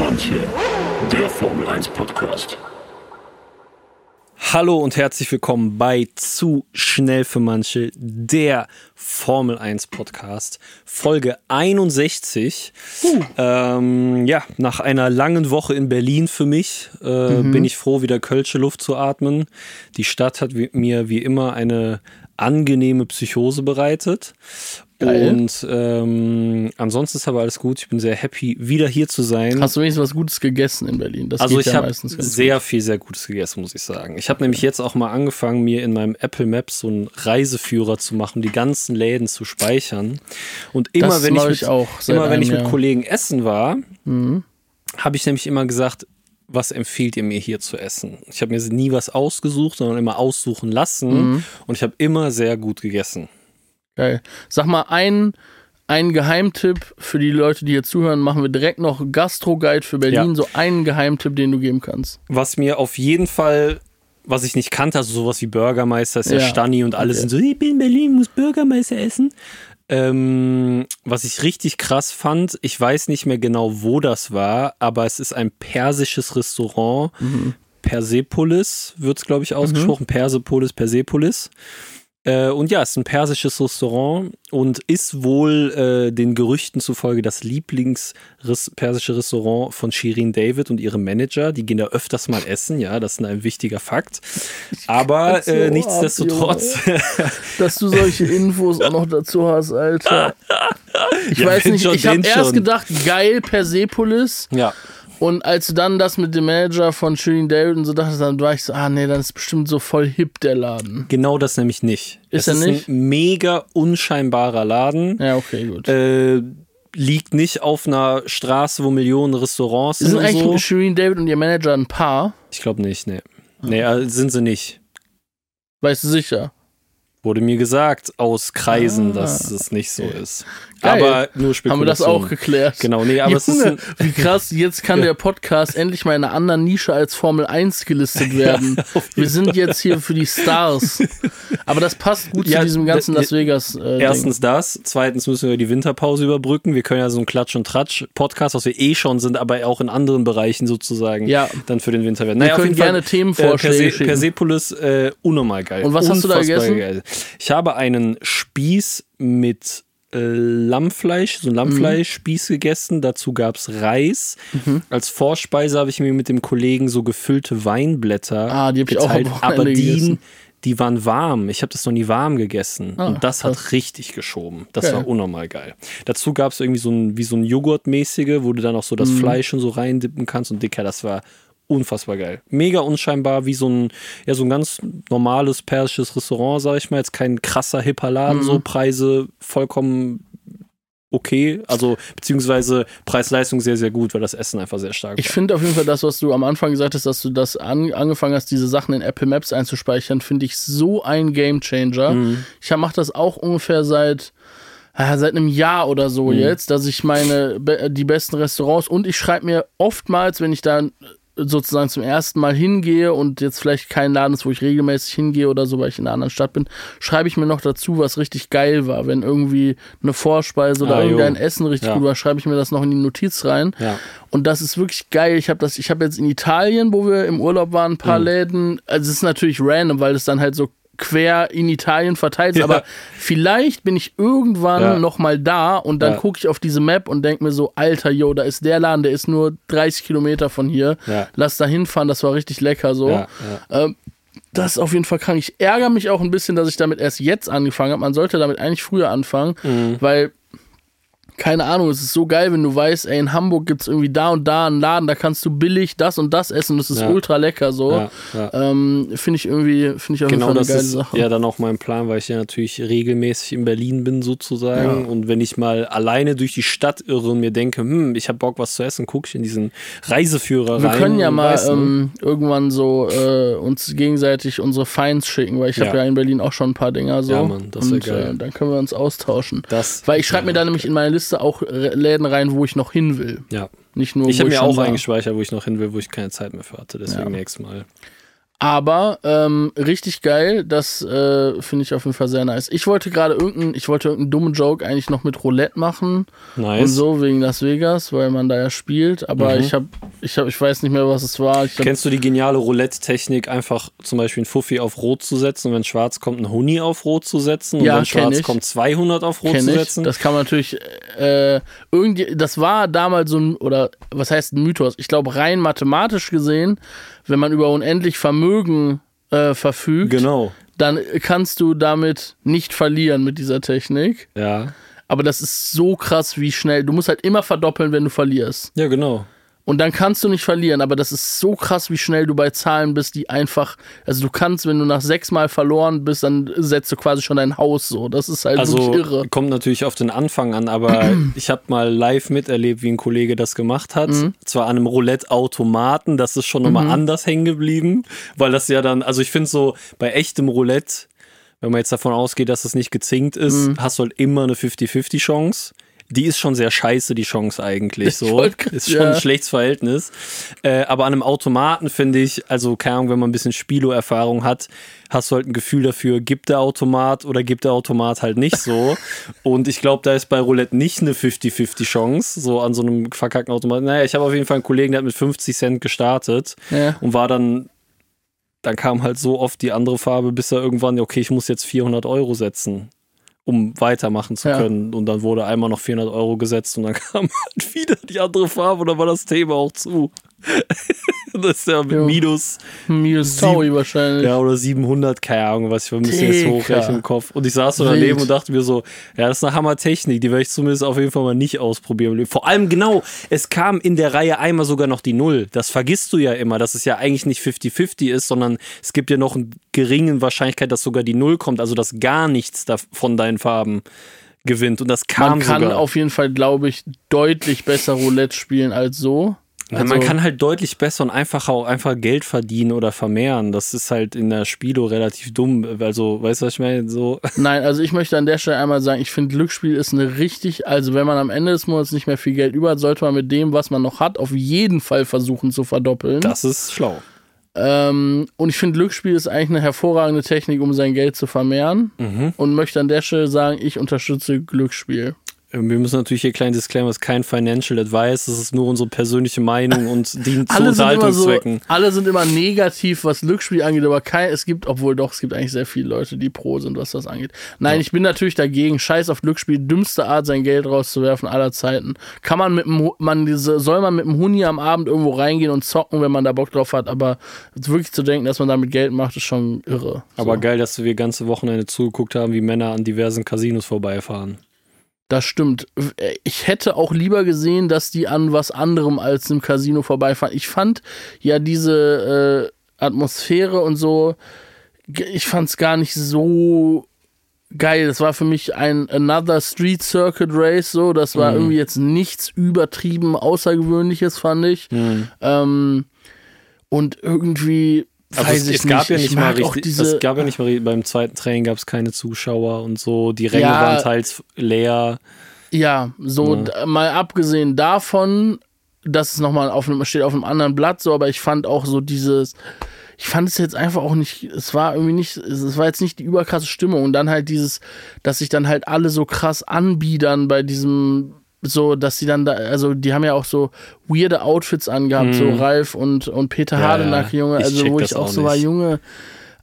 manche, der Formel 1 Podcast. Hallo und herzlich willkommen bei Zu schnell für manche, der Formel 1 Podcast, Folge 61. Uh. Ähm, ja, nach einer langen Woche in Berlin für mich äh, mhm. bin ich froh, wieder Kölsche Luft zu atmen. Die Stadt hat mir wie immer eine angenehme Psychose bereitet. Geil. Und ähm, ansonsten ist aber alles gut. Ich bin sehr happy, wieder hier zu sein. Hast du wenigstens was Gutes gegessen in Berlin? Das also ich ja habe sehr gut. viel, sehr Gutes gegessen, muss ich sagen. Ich habe nämlich jetzt auch mal angefangen, mir in meinem Apple Maps so einen Reiseführer zu machen, die ganzen Läden zu speichern. Und immer das wenn ich, mit, ich auch immer wenn ich mit Kollegen essen war, mhm. habe ich nämlich immer gesagt, was empfiehlt ihr mir hier zu essen? Ich habe mir nie was ausgesucht, sondern immer aussuchen lassen. Mhm. Und ich habe immer sehr gut gegessen. Geil. Sag mal, ein, ein Geheimtipp für die Leute, die hier zuhören, machen wir direkt noch Gastro-Guide für Berlin. Ja. So einen Geheimtipp, den du geben kannst. Was mir auf jeden Fall was ich nicht kannte, also sowas wie Bürgermeister, ist ja, ja Stani und alle okay. sind so, ich bin in Berlin, muss Bürgermeister essen. Ähm, was ich richtig krass fand, ich weiß nicht mehr genau, wo das war, aber es ist ein persisches Restaurant. Mhm. Persepolis wird es, glaube ich, ausgesprochen. Mhm. Persepolis, Persepolis. Äh, und ja, es ist ein persisches Restaurant und ist wohl äh, den Gerüchten zufolge das Lieblings-persische Restaurant von Shirin David und ihrem Manager. Die gehen da öfters mal essen, ja, das ist ein wichtiger Fakt. Aber so äh, nichtsdestotrotz. Ab, dass du solche Infos auch noch dazu hast, Alter. Ich ja, weiß nicht, ich habe erst gedacht, geil, Persepolis. Ja. Und als du dann das mit dem Manager von Shirin David und so dachtest, dann war ich so, ah nee, dann ist bestimmt so voll hip der Laden. Genau das nämlich nicht. Ist er nicht? ein mega unscheinbarer Laden. Ja, okay, gut. Äh, liegt nicht auf einer Straße, wo Millionen Restaurants sind. Sind eigentlich so. Shirin David und ihr Manager ein Paar? Ich glaube nicht, nee. Nee, äh, sind sie nicht. Weißt du sicher? Wurde mir gesagt aus Kreisen, ah, dass es nicht so ist. Geil. Aber nur Spekulation. Haben wir das auch geklärt? Genau, nee, aber Junge, es ist ein, wie krass, jetzt kann der Podcast endlich mal in einer anderen Nische als Formel 1 gelistet werden. Ja, wir sind jetzt hier für die Stars. Aber das passt gut ja, zu diesem ganzen Las Vegas. Äh, erstens Ding. das, zweitens müssen wir die Winterpause überbrücken. Wir können ja so einen Klatsch und Tratsch Podcast, was wir eh schon sind, aber auch in anderen Bereichen sozusagen ja. dann für den Winter werden. Naja, wir können gerne Fall, Themenvorschläge äh, Perse Persepolis äh, unnormal geil. Und was hast du da gegessen? Geil. Ich habe einen Spieß mit äh, Lammfleisch, so ein Lammfleischspieß mhm. gegessen. Dazu gab es Reis. Mhm. Als Vorspeise habe ich mir mit dem Kollegen so gefüllte Weinblätter ah, die geteilt, ich auch aber die, die waren warm. Ich habe das noch nie warm gegessen. Ah, und das krass. hat richtig geschoben. Das geil. war unnormal geil. Dazu gab es irgendwie so ein, wie so ein Joghurtmäßige, wo du dann auch so das mhm. Fleisch und so reindippen kannst. Und Dicker, das war unfassbar geil. Mega unscheinbar, wie so ein, ja, so ein ganz normales persisches Restaurant, sag ich mal. Jetzt kein krasser, hipper Laden, mhm. so Preise vollkommen okay. Also, beziehungsweise Preis-Leistung sehr, sehr gut, weil das Essen einfach sehr stark Ich finde auf jeden Fall das, was du am Anfang gesagt hast, dass du das an, angefangen hast, diese Sachen in Apple Maps einzuspeichern, finde ich so ein Game Changer. Mhm. Ich mache das auch ungefähr seit seit einem Jahr oder so mhm. jetzt, dass ich meine die besten Restaurants und ich schreibe mir oftmals, wenn ich da sozusagen zum ersten Mal hingehe und jetzt vielleicht kein Laden ist, wo ich regelmäßig hingehe oder so, weil ich in einer anderen Stadt bin, schreibe ich mir noch dazu, was richtig geil war. Wenn irgendwie eine Vorspeise oder ah, irgendein jo. Essen richtig ja. gut war, schreibe ich mir das noch in die Notiz rein. Ja. Und das ist wirklich geil. Ich habe das, ich habe jetzt in Italien, wo wir im Urlaub waren, ein paar mhm. Läden. Also es ist natürlich random, weil es dann halt so quer in Italien verteilt ist. Ja. Aber vielleicht bin ich irgendwann ja. noch mal da und dann ja. gucke ich auf diese Map und denke mir so, alter, yo, da ist der Laden, der ist nur 30 Kilometer von hier. Ja. Lass da hinfahren, das war richtig lecker so. Ähm, das ist auf jeden Fall krank. Ich ärgere mich auch ein bisschen, dass ich damit erst jetzt angefangen habe. Man sollte damit eigentlich früher anfangen, mhm. weil keine Ahnung, es ist so geil, wenn du weißt, ey, in Hamburg gibt es irgendwie da und da einen Laden, da kannst du billig das und das essen, das ist ja. ultra lecker so. Ja, ja. ähm, finde ich irgendwie, finde ich auf genau, jeden Fall eine geile ist Sache. Ja, dann auch mein Plan, weil ich ja natürlich regelmäßig in Berlin bin sozusagen und wenn ich mal alleine durch die Stadt irre und mir denke, hm, ich habe Bock was zu essen, gucke ich in diesen Reiseführer Wir rein. Wir können ja mal weißt, ähm, irgendwann so äh, uns gegenseitig unsere Finds schicken, weil ich habe ja in Berlin auch schon ein paar Dinger so. Ja, Mann, das wäre geil. Äh, dann können wir uns austauschen. Das weil ich schreibe mir da nämlich in meine Liste Liste auch Läden rein, wo ich noch hin will. Ja. Nicht nur, ich habe mir auch war. eingespeichert, wo ich noch hin will, wo ich keine Zeit mehr für hatte. Deswegen ja. nächstes Mal. Aber ähm, richtig geil, das äh, finde ich auf jeden Fall sehr nice. Ich wollte gerade irgendeinen, ich wollte irgendeinen dummen Joke eigentlich noch mit Roulette machen Nice. und so wegen Las Vegas, weil man da ja spielt. Aber Mhm. ich habe, ich habe, ich weiß nicht mehr, was es war. Ich hab, Kennst du die geniale Roulette-Technik, einfach zum Beispiel ein Fuffi auf Rot zu setzen und wenn schwarz kommt, ein Huni auf Rot zu setzen und Ja, wenn schwarz ich. kommt, 200 auf Rot kenn zu ich. setzen? Das kann man natürlich, äh, irgendwie, das war damals so ein, oder was heißt ein Mythos? Ich glaube, rein mathematisch gesehen, wenn man über unendlich Vermögen äh, verfügt, genau. dann kannst du damit nicht verlieren mit dieser Technik. Ja. Aber das ist so krass, wie schnell. Du musst halt immer verdoppeln, wenn du verlierst. Ja, genau. Und dann kannst du nicht verlieren, aber das ist so krass, wie schnell du bei Zahlen bist, die einfach, also du kannst, wenn du nach sechs Mal verloren bist, dann setzt du quasi schon dein Haus so. Das ist halt Also irre. kommt natürlich auf den Anfang an, aber ich habe mal live miterlebt, wie ein Kollege das gemacht hat. Mhm. Zwar an einem Roulette-Automaten, das ist schon nochmal anders hängen geblieben, weil das ja dann, also ich finde so bei echtem Roulette, wenn man jetzt davon ausgeht, dass es nicht gezinkt ist, Mhm. hast du halt immer eine 50-50-Chance. Die ist schon sehr scheiße, die Chance eigentlich Ich so. wollt Ist schon ja. ein schlechtes Verhältnis. Äh, aber an einem Automaten finde ich, also keine Ahnung, wenn man ein bisschen Spilo-Erfahrung hat, hast du halt ein Gefühl dafür, gibt der Automat oder gibt der Automat halt nicht so. Und ich glaube, da ist bei Roulette nicht eine 50-50 Chance, so an so einem verkackten Automaten. Naja, ich habe auf jeden Fall einen Kollegen, der hat mit 50 Cent gestartet Ja. und war dann, dann kam halt so oft die andere Farbe, bis er irgendwann, okay, ich muss jetzt 400 Euro setzen, um weitermachen zu Ja. können. Und dann wurde einmal noch 400 Euro gesetzt und dann kam halt wieder die andere Farbe und dann war das Thema auch zu. Das ist ja mit Jo. Minus, Minus Taui wahrscheinlich. ja, oder 700, keine Ahnung, was ich wir müssen jetzt hochrechnen im Kopf. Und ich saß so Wild. daneben und dachte mir so, ja, das ist eine Hammer-Technik, die werde ich zumindest auf jeden Fall mal nicht ausprobieren. Vor allem genau, es kam in der Reihe einmal sogar noch die Null. Das vergisst du ja immer, dass es ja eigentlich nicht 50-50 ist, sondern es gibt ja noch eine geringe Wahrscheinlichkeit, dass sogar die Null kommt, also dass gar nichts von deinen Farben gewinnt. Und das kam Man kann sogar. auf jeden Fall, glaube ich, deutlich besser Roulette spielen als so. Ja, man kann halt deutlich besser und einfacher auch einfach Geld verdienen oder vermehren. Das ist halt in der Spilo relativ dumm. Also, weißt du, was ich meine? So. Nein, also ich möchte an der Stelle einmal sagen, ich finde Glücksspiel ist eine richtig, also wenn man am Ende des Monats nicht mehr viel Geld über hat, sollte man mit dem, was man noch hat, auf jeden Fall versuchen zu verdoppeln. Das ist schlau. Ähm, und ich finde, Glücksspiel ist eigentlich eine hervorragende Technik, um sein Geld zu vermehren. Mhm. Und möchte an der Stelle sagen, ich unterstütze Glücksspiel. Ähm, Wir müssen natürlich hier kleinen Disclaimer, es ist kein Financial Advice, das ist nur unsere persönliche Meinung und dient zu immer so, Unterhaltungszwecken. alle sind immer negativ, was Glücksspiel angeht, aber kein, es gibt, obwohl doch, es gibt eigentlich sehr viele Leute, die pro sind, was das angeht. Nein, ich bin natürlich dagegen. Scheiß auf Glücksspiel, dümmste Art, sein Geld rauszuwerfen aller Zeiten. Kann man mit dem, man diese, soll man mit dem Huni am Abend irgendwo reingehen und zocken, wenn man da Bock drauf hat, aber wirklich zu denken, dass man damit Geld macht, ist schon irre. Aber so. geil, dass wir ganze Wochenende zugeguckt haben, wie Männer an diversen Casinos vorbeifahren. Das stimmt. Ich hätte auch lieber gesehen, dass die an was anderem als einem Casino vorbeifahren. Ich fand ja diese äh, Atmosphäre und so, ich fand es gar nicht so geil. Das war für mich ein Another Street Circuit Race, so. Das war irgendwie jetzt nichts übertrieben Außergewöhnliches, fand ich. Ähm, und irgendwie. Also es, es gab ja Ich nicht mal richtig, es gab ja nicht mal beim zweiten Training gab es keine Zuschauer und so, die Ränge Ja. waren teils leer. Ja, so Ja. mal abgesehen davon, dass es nochmal auf einem, steht auf einem anderen Blatt, so, aber ich fand auch so dieses, ich fand es jetzt einfach auch nicht, es war irgendwie nicht, es war jetzt nicht die überkrasse Stimmung und dann halt dieses, dass sich dann halt alle so krass anbiedern bei diesem, so, dass sie dann da, also die haben ja auch so weirde Outfits angehabt, so Ralf und, und Peter Mhm. Ja, Hardenack, ja. Junge, also wo ich auch so war, nicht. Junge,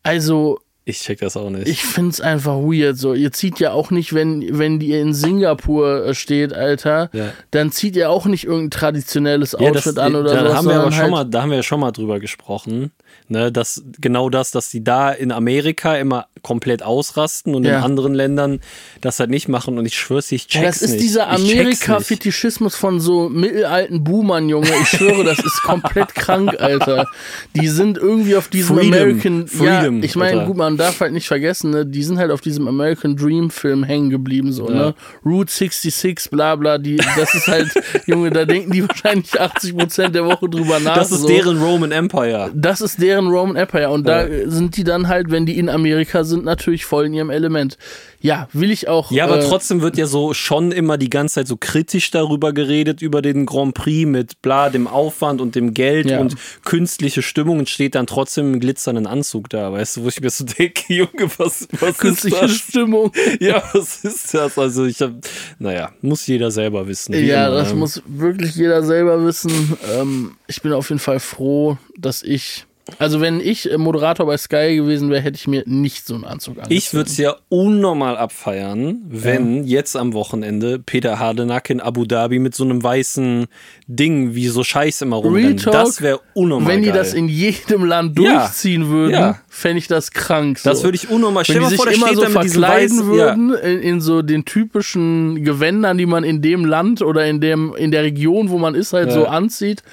also, Ich check das auch nicht. ich find's einfach weird. So, ihr zieht ja auch nicht, wenn, wenn die in Singapur äh, steht, Alter, Ja. dann zieht ihr auch nicht irgendein traditionelles Ja, Outfit das, an oder da so. haben wir aber schon mal, da haben wir ja schon mal drüber gesprochen, ne, dass genau das, dass die da in Amerika immer komplett ausrasten und Ja. in anderen Ländern das halt nicht machen und ich schwör's ich check's Ja, das ist nicht. dieser. Amerika-Fetischismus von so mittelalten Boomern, Junge. Ich schwöre, das ist komplett krank, Alter. Die sind irgendwie auf diesem Freedom. American. Freedom, ja, ich meine, gut, man darf halt nicht vergessen, ne, die sind halt auf diesem American Dream Film hängen geblieben, so, Ja. ne? Route 66, bla bla, die, das ist halt, Junge, da denken die wahrscheinlich 80% der Woche drüber nach. Das ist so. deren Roman Empire. Das ist deren Roman Empire und da Ja. sind die dann halt, wenn die in Amerika sind, natürlich voll in ihrem Element. Ja, will ich auch. Ja, aber äh, trotzdem wird ja so schon immer die ganze Zeit so kritisch darüber geredet, über den Grand Prix mit bla, dem Aufwand und dem Geld Ja. und künstliche Stimmung und steht dann trotzdem im glitzernden Anzug da, weißt du, wo ich mir so denke, Junge, was, was ist künstliche das? Stimmung. Ja, was ist das? Also ich hab, naja, muss jeder selber wissen. Ja, immer, das ne? muss wirklich jeder selber wissen. Ähm, ich bin auf jeden Fall froh, dass ich. Also, wenn ich äh, Moderator bei Sky gewesen wäre, hätte ich mir nicht so einen Anzug angezogen. Ich würde es ja unnormal abfeiern, wenn jetzt am Wochenende Peter Hardenack in Abu Dhabi mit so einem weißen Ding wie so Scheiß immer rumrennt. Talk, Das wäre unnormal Wenn die geil. das in jedem Land Ja. durchziehen würden, Ja. fände ich das krank. So. das würde ich unnormal. Stell wenn die sich vor, immer so verkleiden weißen. Ja. würden, in, in so den typischen Gewändern, die man in dem Land oder in, dem, in der Region, wo man ist, halt Ja. so anzieht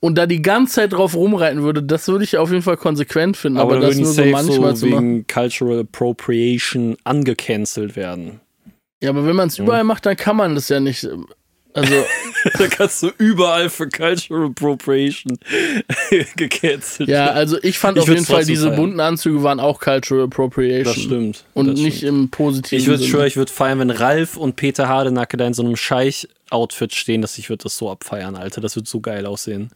und da die ganze Zeit drauf rumreiten würde, das würde ich auf jeden Fall konsequent finden. Aber, Aber, da das nur so manchmal so zu machen. wegen Cultural Appropriation angecancelt werden. Ja, aber wenn man es überall macht, dann kann man das ja nicht. Also, da kannst du überall für Cultural Appropriation gecancelt ja, also ich fand Ich auf jeden Fall, diese feiern. bunten Anzüge waren auch Cultural Appropriation. Das stimmt. Und das nicht stimmt. im positiven Ich würde Sinne. schwören, ich würde feiern, wenn Ralf und Peter Hardenacke da in so einem Scheich-Outfit stehen, dass ich würde das so abfeiern, Alter. Das wird so geil aussehen.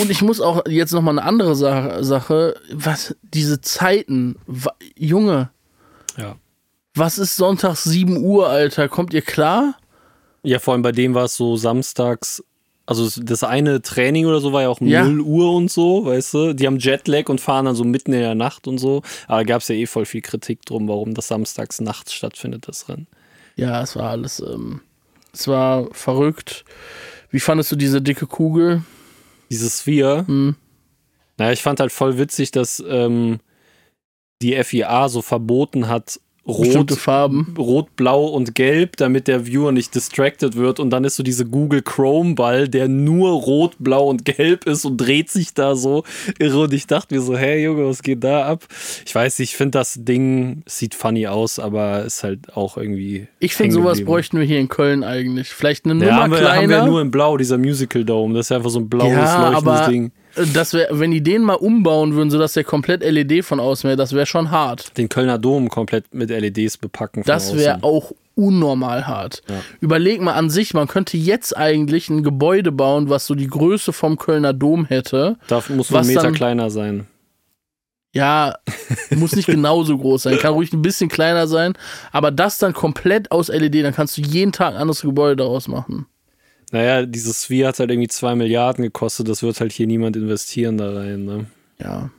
Und ich muss auch jetzt noch mal eine andere Sa Sache, was diese Zeiten, Junge, Ja. was ist sonntags 7 Uhr, Alter? Kommt ihr klar? Ja, vor allem bei dem war es so samstags. Also das eine Training oder so war ja auch um Ja. 0 Uhr und so, weißt du? Die haben Jetlag und fahren dann so mitten in der Nacht und so. Aber da gab es ja eh voll viel Kritik drum, warum das samstags nachts stattfindet, das Rennen. Ja, es war alles, ähm, es war verrückt. Wie fandest du diese dicke Kugel? Dieses Sphere. Hm. Naja, ich fand halt voll witzig, dass ähm, die FIA so verboten hat, Bestimmte rot, Farben. rot, blau und gelb, damit der Viewer nicht distracted wird. Und dann ist so diese Google Chrome Ball, der nur rot, blau und gelb ist und dreht sich da so irre. Und ich dachte mir so, hey Junge, was geht da ab? Ich weiß nicht, ich finde das Ding sieht funny aus, aber ist halt auch irgendwie. Ich finde, sowas bräuchten wir hier in Köln eigentlich. Vielleicht eine Ja, Nummer haben wir, kleiner. haben wir nur in Blau, dieser Musical Dome. Das ist einfach so ein blaues, ja, leuchtendes Ding. Das wär, wenn die den mal umbauen würden, sodass der komplett LED von außen wäre, das wäre schon hart. Den Kölner Dom komplett mit LEDs bepacken. Das wäre auch unnormal hart. Ja. Überleg mal an sich, man könnte jetzt eigentlich ein Gebäude bauen, was so die Größe vom Kölner Dom hätte. Da muss man einen Meter dann- kleiner sein. Ja, muss nicht genauso groß sein, kann ruhig ein bisschen kleiner sein, aber das dann komplett aus LED, dann kannst du jeden Tag ein anderes Gebäude daraus machen. Naja, dieses Sphere hat halt irgendwie zwei Milliarden gekostet. Das wird halt hier niemand investieren da rein. Ne? Ja.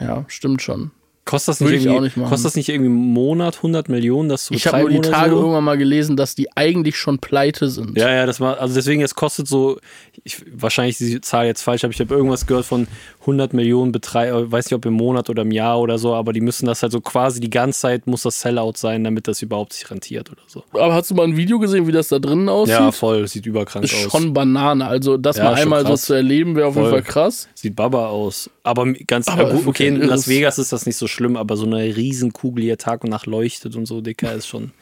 Ja, stimmt schon. Kostet das, nicht ich irgendwie, nicht kostet das nicht irgendwie im Monat 100 Millionen, das zu Ich habe nur die Tage so? irgendwann mal gelesen, dass die eigentlich schon pleite sind. Ja, ja, das war, also deswegen, es kostet so, ich, wahrscheinlich ist die Zahl jetzt falsch, aber ich habe irgendwas gehört von 100 Millionen Betreiber, weiß nicht ob im Monat oder im Jahr oder so, aber die müssen das halt so quasi die ganze Zeit muss das Sellout sein, damit das überhaupt sich rentiert oder so. Aber hast du mal ein Video gesehen, wie das da drinnen aussieht? Ja, voll, sieht überkrank ist aus. schon Banane. Also, das Ja, mal einmal so krass. zu erleben, wäre auf jeden. Fall krass. Sieht Baba aus. Aber ganz Aber gut, okay, in Las. Vegas ist das nicht so schlimm, aber so eine Riesenkugel, die ja Tag und Nacht leuchtet und so, Dicker, ist schon.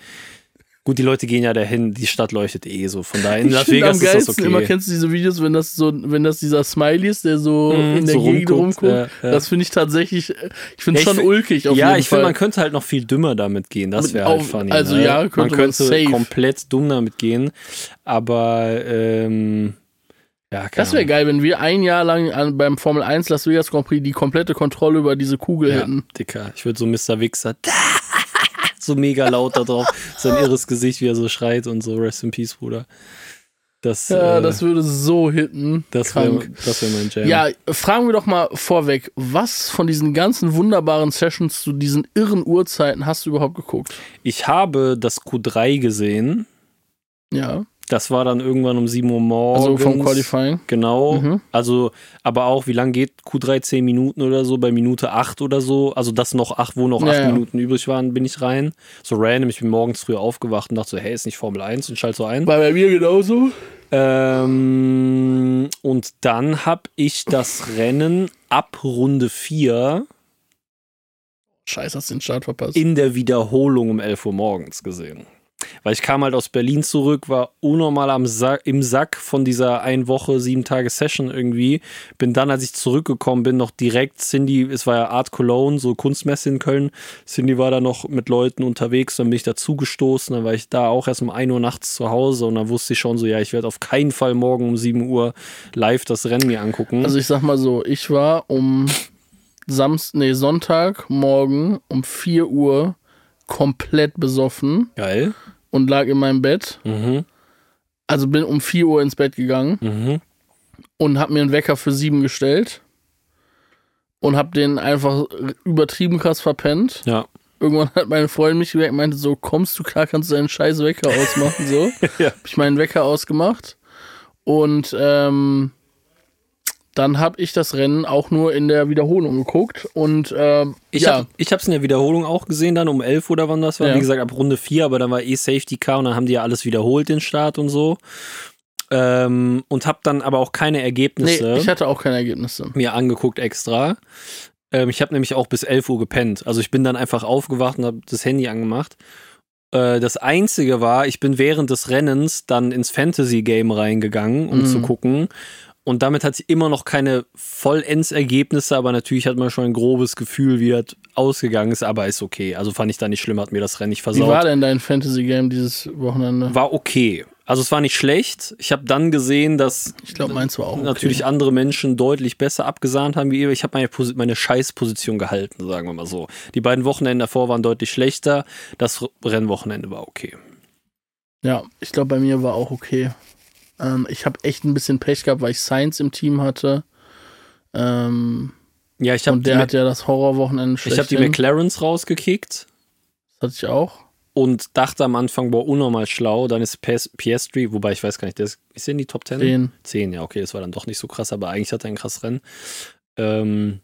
Gut, die Leute gehen ja dahin, die Stadt leuchtet eh so. Von daher, in Ich Las Vegas am ist das okay. immer kennst du diese Videos, wenn das so, wenn das dieser Smiley ist, der so Mhm, in der so Gegend rumguckt, rumguckt. ja, ja. Das finde ich tatsächlich, ich finde es Ja, schon ulkig auf ja, jeden ich finde, man könnte halt noch viel dümmer damit gehen. Das wäre halt funny. also ne? ja, könnte man man könnte safe. komplett dumm damit gehen. Aber ähm, ja, das wäre geil, wenn wir ein Jahr lang an, beim Formel 1 Las Vegas Grand Prix die komplette Kontrolle über diese Kugel Ja, hätten. Dicker. Ich würde so Mr. Wichser so mega laut da drauf. Sein irres Gesicht, wie er so schreit und so. Rest in Peace, Bruder. Das, Ja, äh, das würde so hitten. das wäre wär mein Jam. Ja, fragen wir doch mal vorweg, was von diesen ganzen wunderbaren Sessions zu diesen irren Uhrzeiten hast du überhaupt geguckt? Ich habe das Q3 gesehen. Ja, Das war dann irgendwann um 7 Uhr morgens. also vom Qualifying. Genau. Mhm. Also, aber auch, wie lang geht Q3? 10 Minuten oder so, bei Minute 8 oder so. Also, das noch 8, wo noch 8 Ja, ja. Minuten übrig waren, bin ich rein. So random, ich bin morgens früh aufgewacht und dachte so, hey, ist nicht Formel 1 und schalt so ein. War bei mir genauso. Ähm, und dann habe ich das Rennen ab Runde 4 Scheiße, hast du den Start verpasst. In der Wiederholung um 11 Uhr morgens gesehen. Weil ich kam halt aus Berlin zurück, war unnormal am Sack, im Sack von dieser ein Woche, sieben Tage Session irgendwie. Bin dann, als ich zurückgekommen bin, noch direkt Cindy, es war ja Art Cologne, so Kunstmesse in Köln. Cindy war da noch mit Leuten unterwegs, dann bin ich dazugestoßen. Dann war ich da auch erst um 1 Uhr nachts zu Hause und dann wusste ich schon so, ja, ich werde auf keinen Fall morgen um 7 Uhr live das Rennen mir angucken. Also ich sag mal so, ich war um Samstag, nee, Sonntagmorgen um 4 Uhr komplett besoffen. Geil. Und lag in meinem Bett. Mhm. Also bin um 4 Uhr ins Bett gegangen Mhm. und hab mir einen Wecker für 7 gestellt. Und hab den einfach übertrieben krass verpennt. Ja. Irgendwann hat meine Freundin mich geweckt und meinte so, kommst du klar, kannst du deinen scheiß Wecker ausmachen, so. Ja. Hab ich meinen Wecker ausgemacht. Und ähm, dann habe ich das Rennen auch nur in der Wiederholung geguckt. Und ähm, Ich ja, hab, ich hab's in der Wiederholung auch gesehen, dann um 11 oder wann das war. Ja. Wie gesagt, ab Runde 4, aber dann war eh Safety Car und dann haben die ja alles wiederholt, den Start und so. Ähm, und hab dann aber auch keine nee, Ergebnisse ich hatte auch keine Ergebnisse. mir angeguckt extra. Ähm, ich habe nämlich auch bis 11 Uhr gepennt. Also ich bin dann einfach aufgewacht und habe das Handy angemacht. Äh, das Einzige war, ich bin während des Rennens dann ins Fantasy-Game reingegangen, um Mhm. zu gucken. Und damit hatte ich immer noch keine Vollendergebnisse, aber natürlich hat man schon ein grobes Gefühl, wie das ausgegangen ist, aber ist okay. Also fand ich da nicht schlimm, hat mir das Rennen nicht Wie versaut. war denn dein Fantasy-Game dieses Wochenende? War okay. Also es war nicht schlecht. Ich habe dann gesehen, dass Ich glaube, meins war auch okay. natürlich andere Menschen deutlich besser abgesahnt haben wie ihr. Ich habe meine, meine Scheißposition gehalten, sagen wir mal so. Die beiden Wochenenden davor waren deutlich schlechter. Das Rennwochenende war okay. Ja, ich glaube, bei mir war auch okay. Ähm, ich habe echt ein bisschen Pech gehabt, weil ich Science im Team hatte. Ähm, Ja, ich habe und der hat ja das Horrorwochenende ich hab die. McLarens rausgekickt Das hatte ich auch. und dachte am Anfang, boah, unnormal schlau. Dann ist Piastri, wobei ich weiß gar nicht, der ist, ist der in die Top 10? Den. 10, ja, okay, das war dann doch nicht so krass, aber eigentlich hat er ein krass Rennen. Ähm,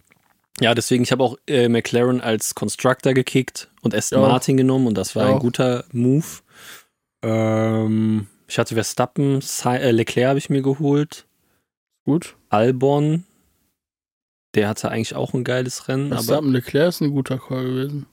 ja, deswegen, ich habe auch äh, McLaren als Constructor gekickt und Aston Ja. Martin genommen und das war Ja. ein guter Move. Ähm, ich hatte Verstappen, äh, Leclerc habe ich mir geholt, Gut. Albon, der hatte eigentlich auch ein geiles Rennen, aber Verstappen Leclerc ist ein guter Call gewesen.